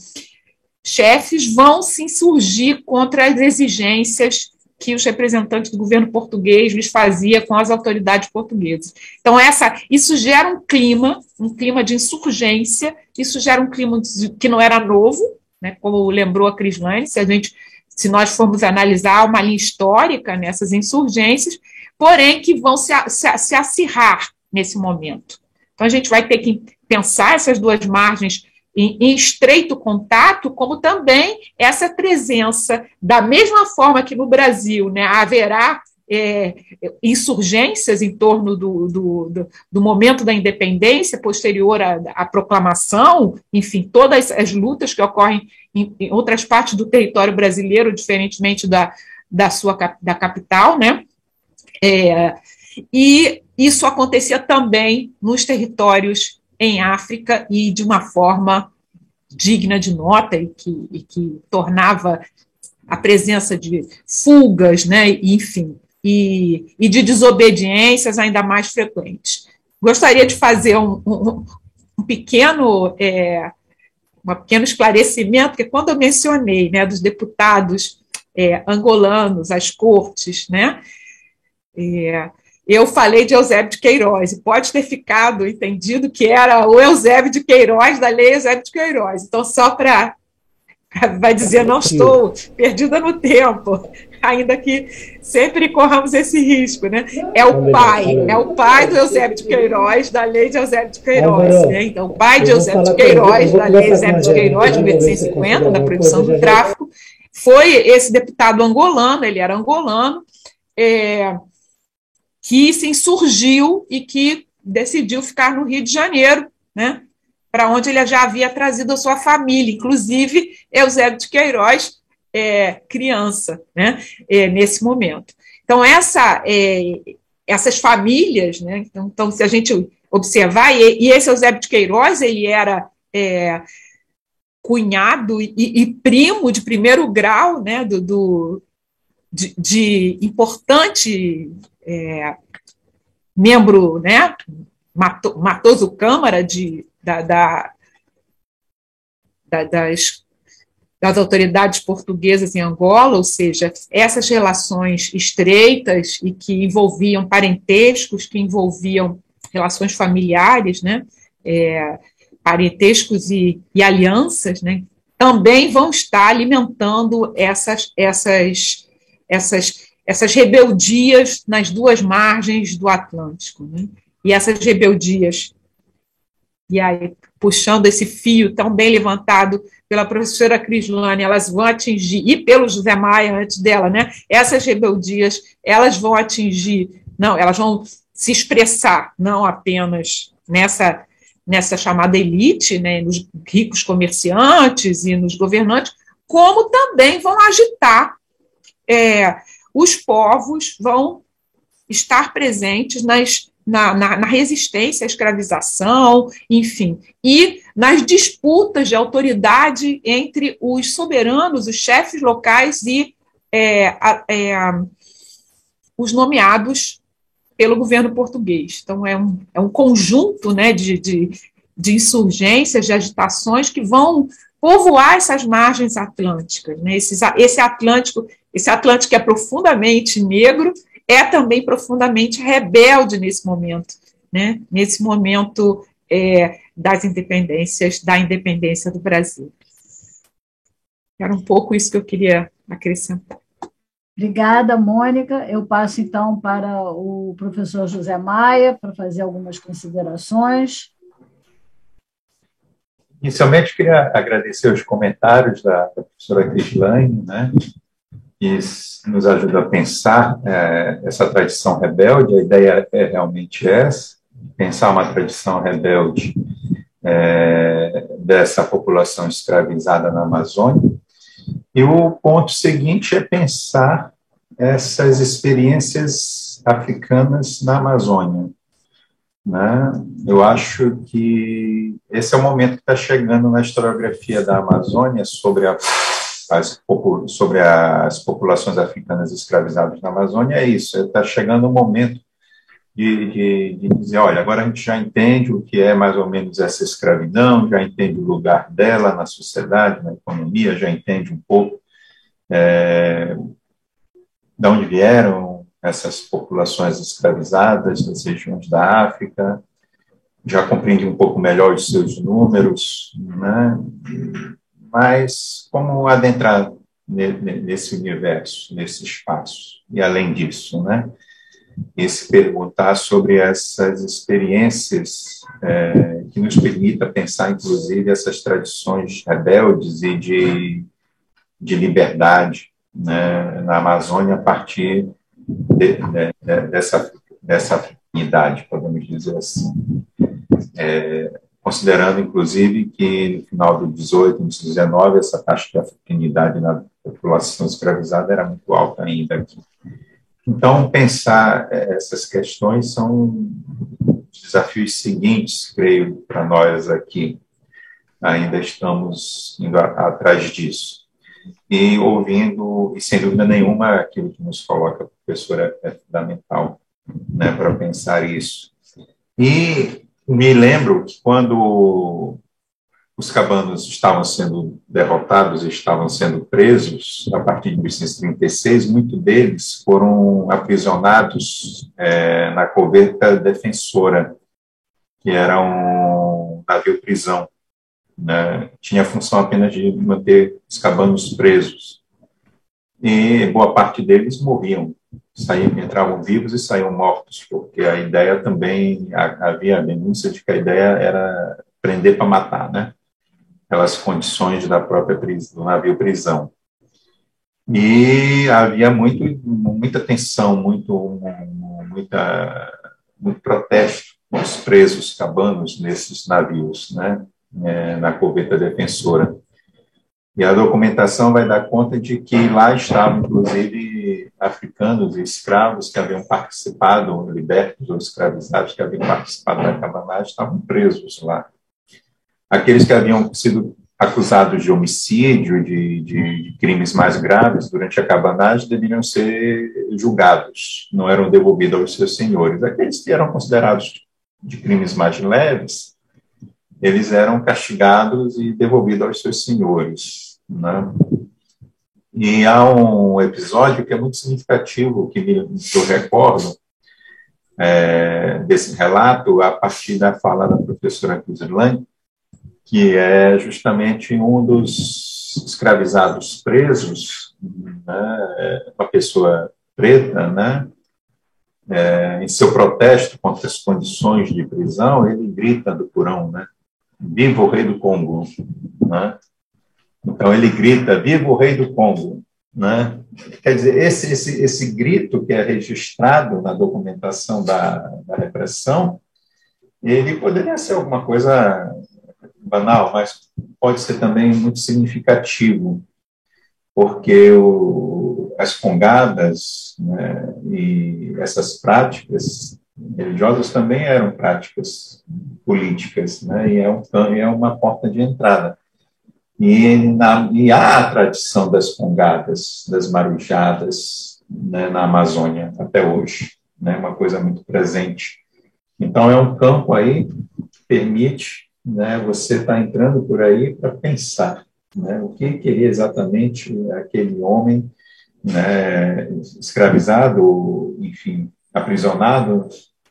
chefes vão se insurgir contra as exigências que os representantes do governo português lhes fazia com as autoridades portuguesas. Então essa, isso gera um clima, um clima de insurgência, isso gera um clima que não era novo, né, como lembrou a Crislane, se a gente se nós formos analisar uma linha histórica nessas insurgências, porém que vão se, se, se acirrar nesse momento. Então a gente vai ter que pensar essas duas margens em, em, estreito contato, como também essa presença, da mesma forma que no Brasil né, haverá é, insurgências em torno do, do, do, do, momento da independência posterior à, à, proclamação, enfim, todas as lutas que ocorrem em, em, outras partes do território brasileiro, diferentemente da, da sua da capital, né? É, e isso acontecia também nos territórios em África e de uma forma digna de nota e que, e que tornava a presença de fugas, né, enfim, e, e de desobediências ainda mais frequentes. Gostaria de fazer um, um, um pequeno é, um pequeno esclarecimento, porque quando eu mencionei né, dos deputados é, angolanos, as cortes, né, é, eu falei de Eusébio de Queiroz, e pode ter ficado entendido que era o Eusébio de Queiroz, da lei Eusébio de Queiroz. Então, só para vai dizer, não estou perdida no tempo, ainda que sempre corramos esse risco, né? É o pai, é o pai do Eusébio de Queiroz, da lei de Eusébio de Queiroz, né? Então, o pai de Eusébio de Queiroz, da lei Eusébio de Queiroz, de 1850, da proibição do tráfico, foi esse deputado angolano, ele era angolano, é, que se insurgiu e que decidiu ficar no Rio de Janeiro, né? Para onde ele já havia trazido a sua família, inclusive Eusébio de Queiroz, é, criança, né? É, nesse momento. Então, essa, é, essas famílias, né? Então, então, se a gente observar, e, e esse Eusébio de Queiroz, ele era é, cunhado e, e, primo de primeiro grau, né? Do, do de, de importante é, membro, né, Matoso Câmara de, da, da, da, das, das autoridades portuguesas em Angola, ou seja, essas relações estreitas e que envolviam parentescos, que envolviam relações familiares, né, é, parentescos e, e alianças, né, também vão estar alimentando essas, essas, essas essas rebeldias nas duas margens do Atlântico. Né? E essas rebeldias, e aí, puxando esse fio tão bem levantado pela professora Crislane, elas vão atingir, e pelo José Maia antes dela, né? essas rebeldias, elas vão atingir, não, elas vão se expressar não apenas nessa, nessa chamada elite, né, nos ricos comerciantes e nos governantes, como também vão agitar é, os povos vão estar presentes nas, na, na, na, resistência à escravização, enfim, e nas disputas de autoridade entre os soberanos, os chefes locais e é, é, os nomeados pelo governo português. Então, é um, é um conjunto né, de, de, de insurgências, de agitações que vão povoar essas margens atlânticas. Né? Esse, esse Atlântico, esse Atlântico é profundamente negro, é também profundamente rebelde nesse momento, né? nesse momento é, das independências, da independência do Brasil. Era um pouco isso que eu queria acrescentar. Obrigada, Mônica. Eu passo então para o professor José Maia para fazer algumas considerações. Inicialmente, queria agradecer os comentários da, da professora Crislane, né, que nos ajuda a pensar é, essa tradição rebelde. A ideia é realmente essa, pensar uma tradição rebelde é, dessa população escravizada na Amazônia, e o ponto seguinte é pensar essas experiências africanas na Amazônia. Né? Eu acho que esse é o momento que está chegando na historiografia da Amazônia sobre, a, as, sobre as populações africanas escravizadas na Amazônia. É isso, está chegando o momento de, de, de, dizer, olha, agora a gente já entende o que é mais ou menos essa escravidão, já entende o lugar dela na sociedade, na economia, já entende um pouco é, de onde vieram essas populações escravizadas das regiões da África, já compreende um pouco melhor os seus números, né? Mas como adentrar nesse universo, nesse espaço, e além disso, né? e se perguntar sobre essas experiências é, que nos permita pensar, inclusive, essas tradições rebeldes e de, de liberdade né, na Amazônia a partir de, de, dessa, dessa afinidade, podemos dizer assim. É, considerando, inclusive, que no final do 18, no 19, essa taxa de afinidade na população escravizada era muito alta ainda aqui. Então, pensar eh, essas questões são desafios seguintes, creio, para nós aqui. Ainda estamos indo atrás disso. E ouvindo, e sem dúvida nenhuma, aquilo que nos coloca a professora é fundamental né, para pensar isso. E me lembro que quando os cabanos estavam sendo derrotados, estavam sendo presos a partir de 1836. Muitos deles foram aprisionados é, na coberta defensora, que era um navio-prisão. Né? Tinha a função apenas de manter os cabanos presos. E boa parte deles morriam, entravam vivos e saíam mortos, porque a ideia também havia a denúncia de que a ideia era prender para matar, né? pelas condições da própria do navio prisão. E havia muito, muita tensão, muito, muita, muito protesto com os presos cabanos nesses navios, né, é, na coveta defensora. E a documentação vai dar conta de que lá estavam, inclusive, africanos e escravos que haviam participado, libertos ou escravizados que haviam participado da cabanagem, estavam presos lá aqueles que haviam sido acusados de homicídio, de, de, de, crimes mais graves durante a cabanagem, deveriam ser julgados, não eram devolvidos aos seus senhores. Aqueles que eram considerados de crimes mais leves, eles eram castigados e devolvidos aos seus senhores. Né? E há um episódio que é muito significativo, que, me, que eu recordo, é, desse relato, a partir da fala da professora Kuzerlang, que é justamente um dos escravizados presos, né, uma pessoa preta, né, é, em seu protesto contra as condições de prisão, ele grita do porão, né, viva o rei do Congo, né, então ele grita, viva o rei do Congo, né, quer dizer, esse, esse, esse grito que é registrado na documentação da, da repressão, ele poderia ser alguma coisa banal, mas pode ser também muito significativo, porque o, as congadas né, e essas práticas religiosas também eram práticas políticas, né, e é, um, é uma porta de entrada. E, na, e há a tradição das congadas, das marujadas né, na Amazônia até hoje. né, uma coisa muito presente. Então, é um campo aí que permite né, você estar tá entrando por aí para pensar né, o que queria exatamente aquele homem né, escravizado, enfim, aprisionado,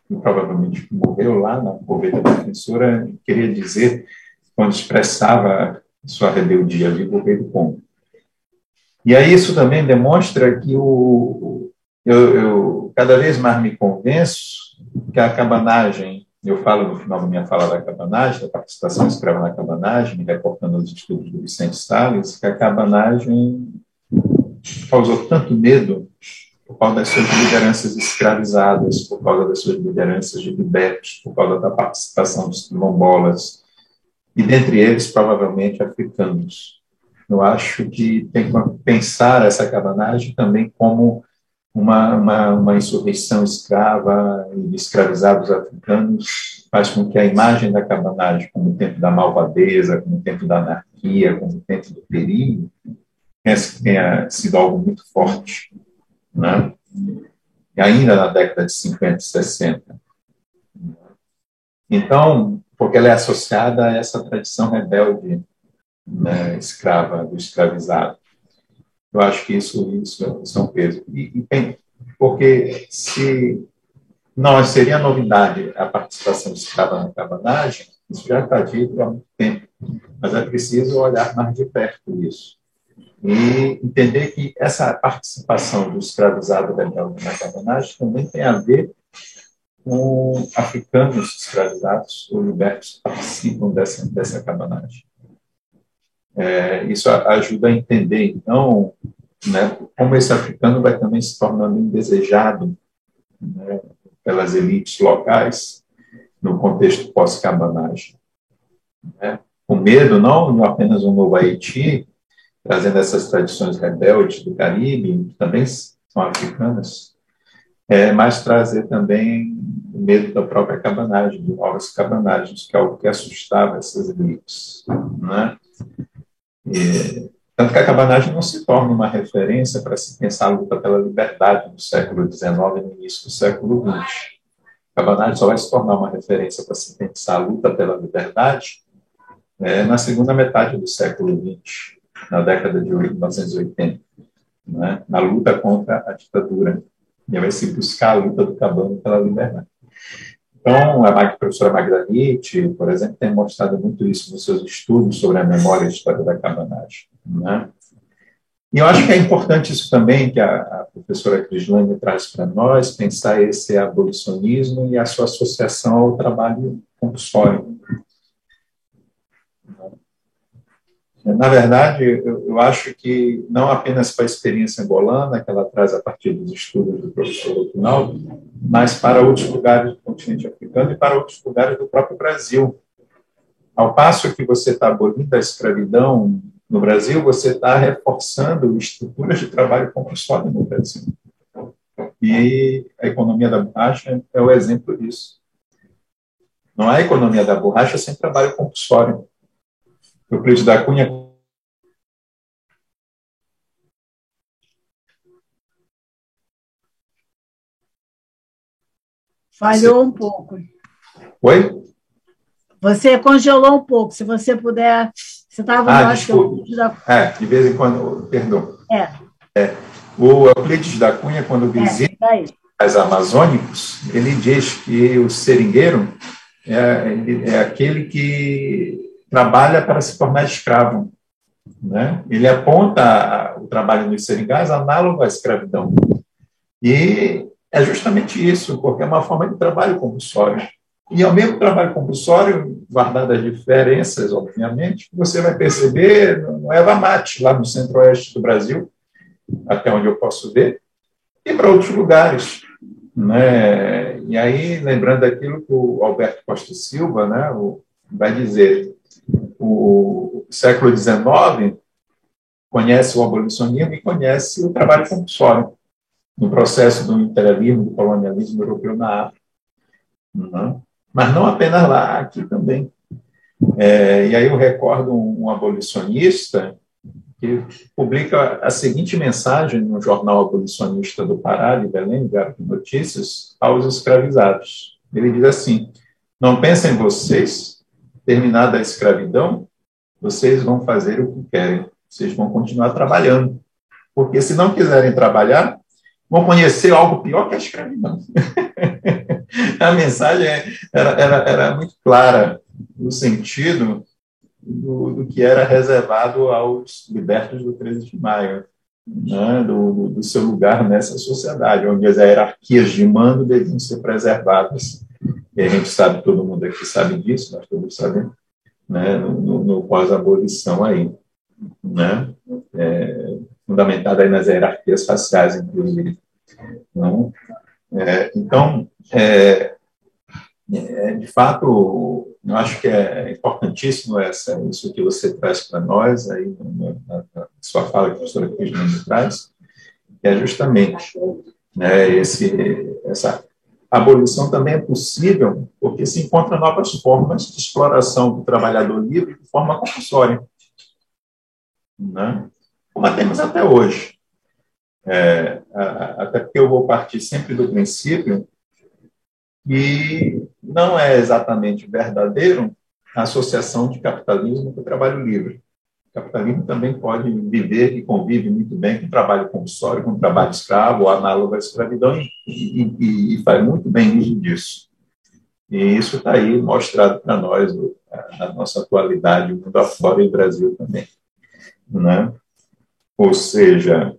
e provavelmente morreu lá na Poveta Defensora, queria dizer, quando expressava sua rebeldia, vivo o rei do Congo. E aí isso também demonstra que o, eu, eu cada vez mais me convenço que a cabanagem, eu falo no final da minha fala da cabanagem, da participação escrava na cabanagem, reportando os estudos do Vicente Salles, que a cabanagem causou tanto medo por causa das suas lideranças escravizadas, por causa das suas lideranças de libertos, por causa da participação dos quilombolas, e dentre eles, provavelmente, africanos. Eu acho que tem que pensar essa cabanagem também como uma, uma, uma insurreição escrava e escravizados africanos faz com que a imagem da cabanagem como o tempo da malvadeza, como o tempo da anarquia, como o tempo do perigo, tenha, sido algo muito forte. Né? E ainda na década de 50 e 60. Então, porque ela é associada a essa tradição rebelde né, escrava, do escravizado. Eu acho que isso, isso, isso é um peso. E, e tem, porque se não seria novidade a participação escrava na cabanagem, isso já está dito há muito tempo, mas é preciso olhar mais de perto isso e entender que essa participação do escravizado rebelde na cabanagem também tem a ver com africanos escravizados ou libertos que participam dessa, dessa cabanagem. É, isso ajuda a entender, então, né, como esse africano vai também se tornando indesejado né, pelas elites locais no contexto pós-cabanagem. Né? Com medo, não apenas um novo Haiti, trazendo essas tradições rebeldes do Caribe, que também são africanas, é, mas trazer também o medo da própria cabanagem, de novas cabanagens, que é algo que assustava essas elites. Né? E, tanto que a cabanagem não se torna uma referência para se pensar a luta pela liberdade no século XIX e no início do século XX. A cabanagem só vai se tornar uma referência para se pensar a luta pela liberdade é, na segunda metade do século XX, na década de 1980, né, na luta contra a ditadura. E vai se buscar a luta do cabano pela liberdade. Então, a professora Magdanite, por exemplo, tem mostrado muito isso nos seus estudos sobre a memória e a história da cabanagem. Né? E eu acho que é importante isso também que a, a professora Crislane traz para nós, pensar esse abolicionismo e a sua associação ao trabalho compulsório. Na verdade, eu, eu acho que não apenas para a experiência angolana, que ela traz a partir dos estudos do professor Ronaldo, mas para outros lugares do continente africano e para outros lugares do próprio Brasil. Ao passo que você está abolindo a escravidão no Brasil, você está reforçando estruturas de trabalho compulsório no Brasil. E a economia da borracha é o exemplo disso. Não há economia da borracha sem trabalho compulsório. Euclides da Cunha Falhou um pouco. Oi? Você congelou um pouco. Se você puder. Você estava ah, acho que da... É, de vez em quando. Perdão. É. é. O Euclides da Cunha, quando é, visita é, as amazônicos, ele diz que o seringueiro é, é aquele que trabalha para se tornar escravo. Né? Ele aponta o trabalho nos seringais análogo à escravidão. E é justamente isso, porque é uma forma de trabalho compulsório. E ao mesmo trabalho compulsório, guardadas as diferenças, obviamente, você vai perceber no Eva Mate, lá no centro-oeste do Brasil, até onde eu posso ver, e para outros lugares. Né? E aí, lembrando aquilo que o Alberto Costa Silva né, vai dizer, o século XIX conhece o abolicionismo e conhece o trabalho compulsório no processo do imperialismo, do colonialismo europeu na África. Uhum. Mas não apenas lá, aqui também. É, e aí eu recordo um, um abolicionista, que publica a seguinte mensagem no jornal abolicionista do Pará, de Belém, Diário de Notícias, aos escravizados. Ele diz assim: Não pensem vocês, terminada a escravidão, vocês vão fazer o que querem, vocês vão continuar trabalhando. Porque se não quiserem trabalhar, vão conhecer algo pior que a escravidão. a mensagem era, era, era muito clara no sentido do, do, que era reservado aos libertos do 13 de maio, né, do, do, seu lugar nessa sociedade, onde as hierarquias de mando deviam ser preservadas. E a gente sabe, todo mundo aqui sabe disso, nós todos sabemos, né, no, no pós-abolição aí, né, é, fundamentada aí nas hierarquias faciais, inclusive. Não? É, então, é, é, de fato, eu acho que é importantíssimo essa, isso que você traz para nós, aí, na, na, sua fala que a professora Cristina traz, que é justamente né, esse, essa abolição também é possível porque se encontram novas formas de exploração do trabalhador livre de forma compulsória, né? como a temos até hoje. É, até porque eu vou partir sempre do princípio que não é exatamente verdadeiro a associação de capitalismo com o trabalho livre. O capitalismo também pode viver e convive muito bem com trabalho compulsório, com trabalho escravo, análogo à escravidão, e, e, e faz muito bem uso disso. E isso está aí mostrado para nós, na nossa atualidade, mundo afora e Brasil também. Né? Ou seja,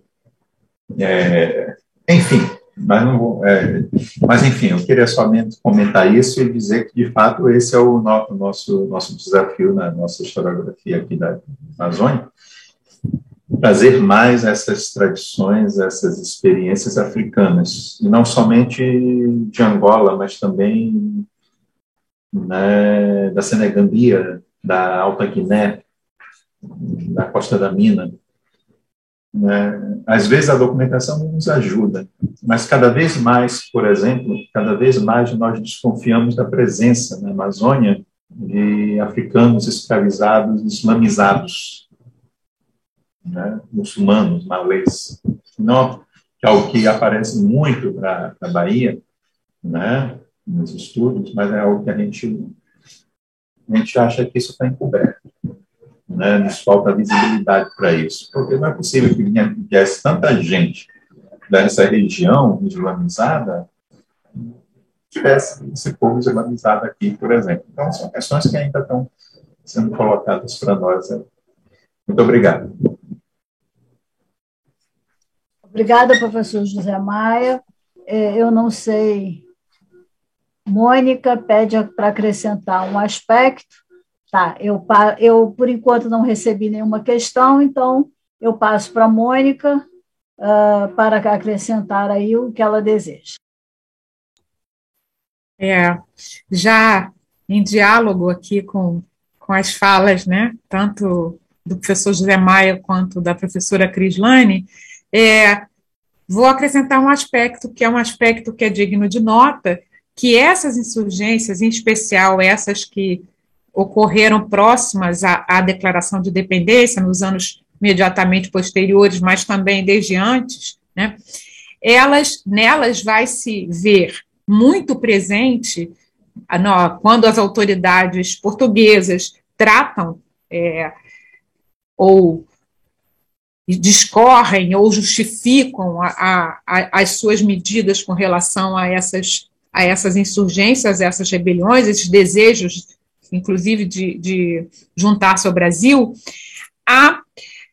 é, enfim, mas não é, mas enfim, eu queria somente comentar isso e dizer que de fato esse é o, no, o nosso nosso desafio na nossa historiografia aqui da Amazônia, trazer mais essas tradições, essas experiências africanas, e não somente de Angola, mas também né, da Senegambia, da Alta Guiné, da Costa da Mina, né? Às vezes a documentação não nos ajuda, mas cada vez mais, por exemplo, cada vez mais nós desconfiamos da presença na Amazônia de africanos escravizados, islamizados, né? muçulmanos, malês. Não, que é algo que aparece muito para a Bahia, né? nos estudos, mas é algo que a gente, a gente acha que isso está encoberto né, nos falta visibilidade para isso, porque não é possível que viesse tanta gente dessa região islamizada tivesse esse povo islamizado aqui, por exemplo. Então, são questões que ainda estão sendo colocadas para nós. Muito obrigado. Obrigada, professor José Maia. É, eu não sei. Mônica pede para acrescentar um aspecto Tá, eu, eu por enquanto não recebi nenhuma questão, então eu passo para a Mônica uh, para acrescentar aí o que ela deseja. É, já em diálogo aqui com, com as falas, né, tanto do professor José Maia quanto da professora Crislane, é, vou acrescentar um aspecto que é um aspecto que é digno de nota, que essas insurgências, em especial essas que ocorreram próximas à, à declaração de independência, nos anos imediatamente posteriores, mas também desde antes, né, elas, nelas vai se ver muito presente quando as autoridades portuguesas tratam é, ou discorrem ou justificam a, a, as suas medidas com relação a essas, a essas insurgências, essas rebeliões, esses desejos inclusive de, de juntar-se ao Brasil, a,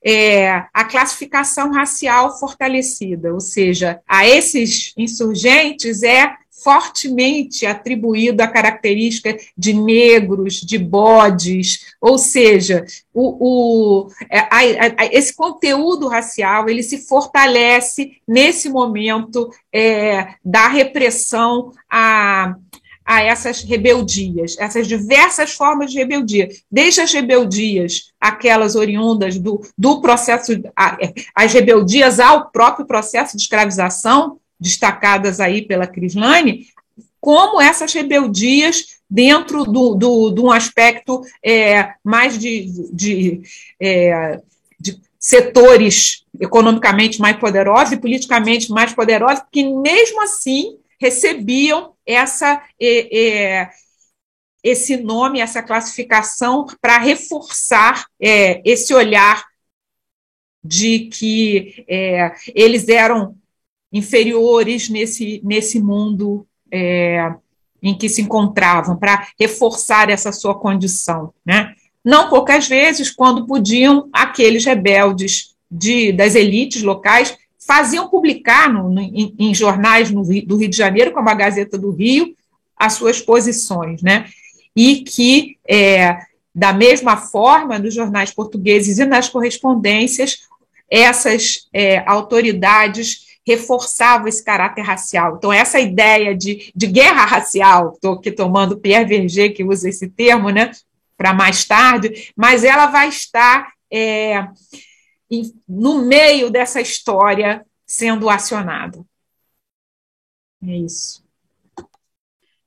é, a classificação racial fortalecida, ou seja, a esses insurgentes é fortemente atribuído a característica de negros, de bodes, ou seja, o, o é, a, a, esse conteúdo racial ele se fortalece nesse momento é, da repressão a a essas rebeldias, essas diversas formas de rebeldia, desde as rebeldias, aquelas oriundas do, do processo, as rebeldias ao próprio processo de escravização, destacadas aí pela Crislane, como essas rebeldias dentro do, do, de um aspecto é, mais de, de, é, de setores economicamente mais poderosos e politicamente mais poderosos, que mesmo assim recebiam essa é, é, esse nome, essa classificação para reforçar é, esse olhar de que é, eles eram inferiores nesse, nesse mundo é, em que se encontravam, para reforçar essa sua condição. Né? Não poucas vezes, quando podiam, aqueles rebeldes de, das elites locais faziam publicar no, no, em, em, jornais no, do Rio de Janeiro, como a Gazeta do Rio, as suas posições, né? E que, é, da mesma forma, nos jornais portugueses e nas correspondências, essas é, autoridades reforçavam esse caráter racial. Então, essa ideia de, de guerra racial, estou aqui tomando Pierre Verger, que usa esse termo, né, para mais tarde, mas ela vai estar é, no meio dessa história sendo acionada. É isso.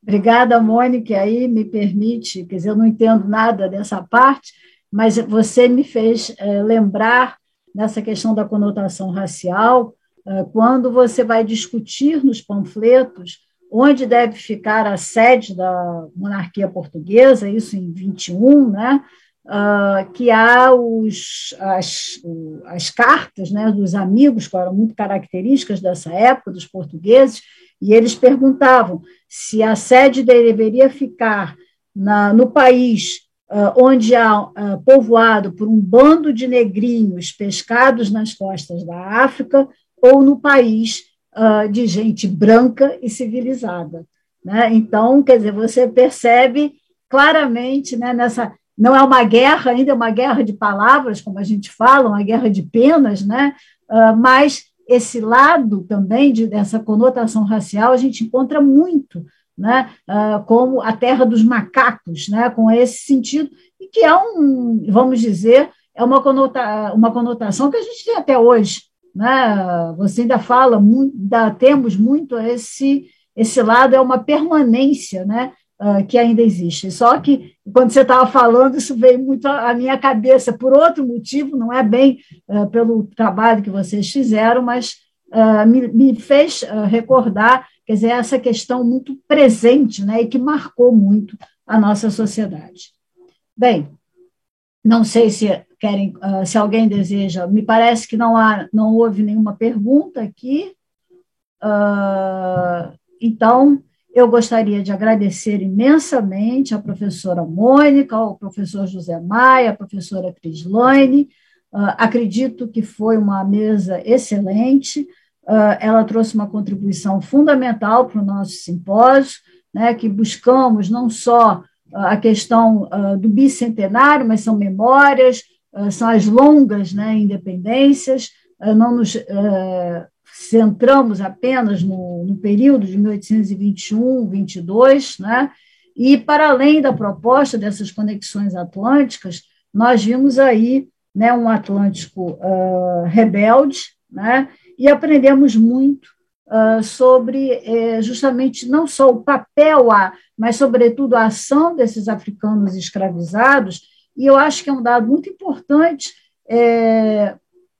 Obrigada, Mônica. Aí me permite, quer dizer, eu não entendo nada dessa parte, mas você me fez é, lembrar nessa questão da conotação racial, é, quando você vai discutir nos panfletos onde deve ficar a sede da monarquia portuguesa, isso em 21, né? Uh, que há os, as, as cartas né, dos amigos, que eram muito características dessa época, dos portugueses, e eles perguntavam se a sede deveria ficar na, no país uh, onde há uh, povoado por um bando de negrinhos pescados nas costas da África, ou no país uh, de gente branca e civilizada. Né? Então, quer dizer, você percebe claramente né, nessa. Não é uma guerra, ainda é uma guerra de palavras, como a gente fala, uma guerra de penas, né? Uh, mas esse lado também de, dessa conotação racial a gente encontra muito, né? Uh, como a terra dos macacos, né? com esse sentido, e que é um, vamos dizer, é uma, conota, uma conotação que a gente tem até hoje né? Você ainda fala muito, ainda temos muito esse esse lado é uma permanência, né? Uh, que ainda existe. Só que quando você estava falando, isso veio muito à minha cabeça por outro motivo, não é bem uh, pelo trabalho que vocês fizeram, mas uh, me, me, fez recordar, quer dizer, essa questão muito presente, né, e que marcou muito a nossa sociedade. Bem, não sei se querem, se alguém deseja. Me parece que não há, não houve nenhuma pergunta aqui. Então, eu gostaria de agradecer imensamente à professora Mônica, ao professor José Maia, à professora Crislane. Uh, acredito que foi uma mesa excelente. ela trouxe uma contribuição fundamental para o nosso simpósio, né, que buscamos não só a questão uh, do bicentenário, mas são memórias, uh, são as longas né, independências, uh, não nos centramos apenas no, no, período de 1821, 22, né, e para além da proposta dessas conexões atlânticas, nós vimos aí né, um Atlântico rebelde, né, e aprendemos muito uh, sobre eh, justamente não só o papel, a, mas, sobretudo, a ação desses africanos escravizados, e eu acho que é um dado muito importante, é,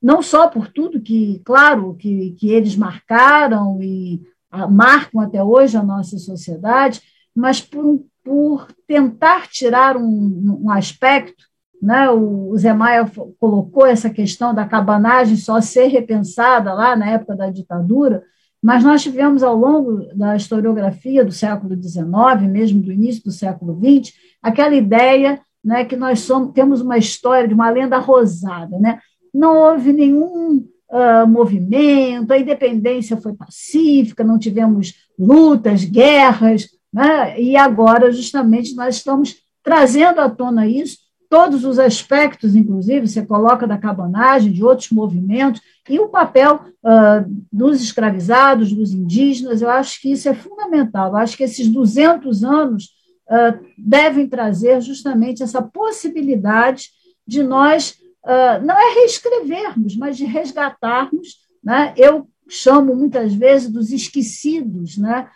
não só por tudo que, claro, que, que eles marcaram e a, marcam até hoje a nossa sociedade, mas por, por tentar tirar um, um aspecto né, o Zé Maia colocou essa questão da cabanagem só ser repensada lá na época da ditadura, mas nós tivemos, ao longo da historiografia do século XIX, mesmo do início do século XX, aquela ideia né, que nós somos, temos uma história de uma lenda rosada. Né? Não houve nenhum uh, movimento, a independência foi pacífica, não tivemos lutas, guerras, né? e agora, justamente, nós estamos trazendo à tona isso todos os aspectos, inclusive, você coloca da cabanagem, de outros movimentos, e o papel uh, dos escravizados, dos indígenas, eu acho que isso é fundamental. Eu acho que esses 200 anos uh, devem trazer justamente essa possibilidade de nós, uh, não é reescrevermos, mas de resgatarmos. Né? Eu chamo muitas vezes dos esquecidos né,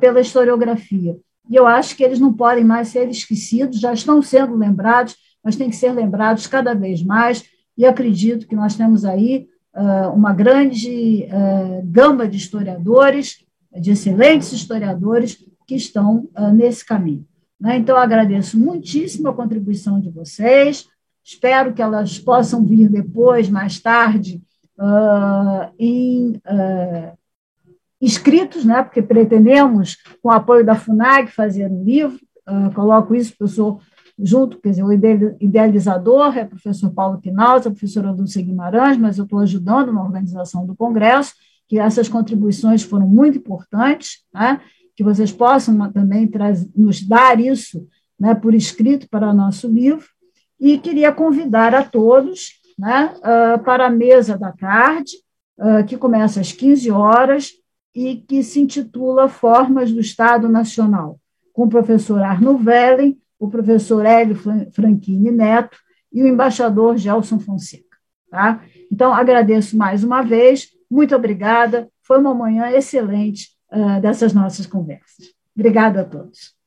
pela historiografia. E eu acho que eles não podem mais ser esquecidos, já estão sendo lembrados mas têm que ser lembrados cada vez mais. e acredito que nós temos aí uh, uma grande uh, gama de historiadores, de excelentes historiadores, que estão uh, nesse caminho. Né? Então, agradeço muitíssimo a contribuição de vocês, espero que elas possam vir depois, mais tarde, em inscritos, né, porque pretendemos, com o apoio da FUNAG, fazer um livro, uh, coloco isso porque eu sou junto, quer dizer, o idealizador é o professor Paulo Quinalza, a professora Dulce Guimarães, mas eu estou ajudando na organização do congresso, que essas contribuições foram muito importantes, né, que vocês possam também nos dar isso né, por escrito para nosso livro, e queria convidar a todos né, uh, para a mesa da tarde, uh, que começa às 15 horas, e que se intitula Formas do Estado Nacional, com o professor Arno Vellen, o professor Hélio Franchini Neto e o embaixador Gelson Fonseca. Tá? Então, agradeço mais uma vez, muito obrigada, foi uma manhã excelente uh, dessas nossas conversas. Obrigada a todos.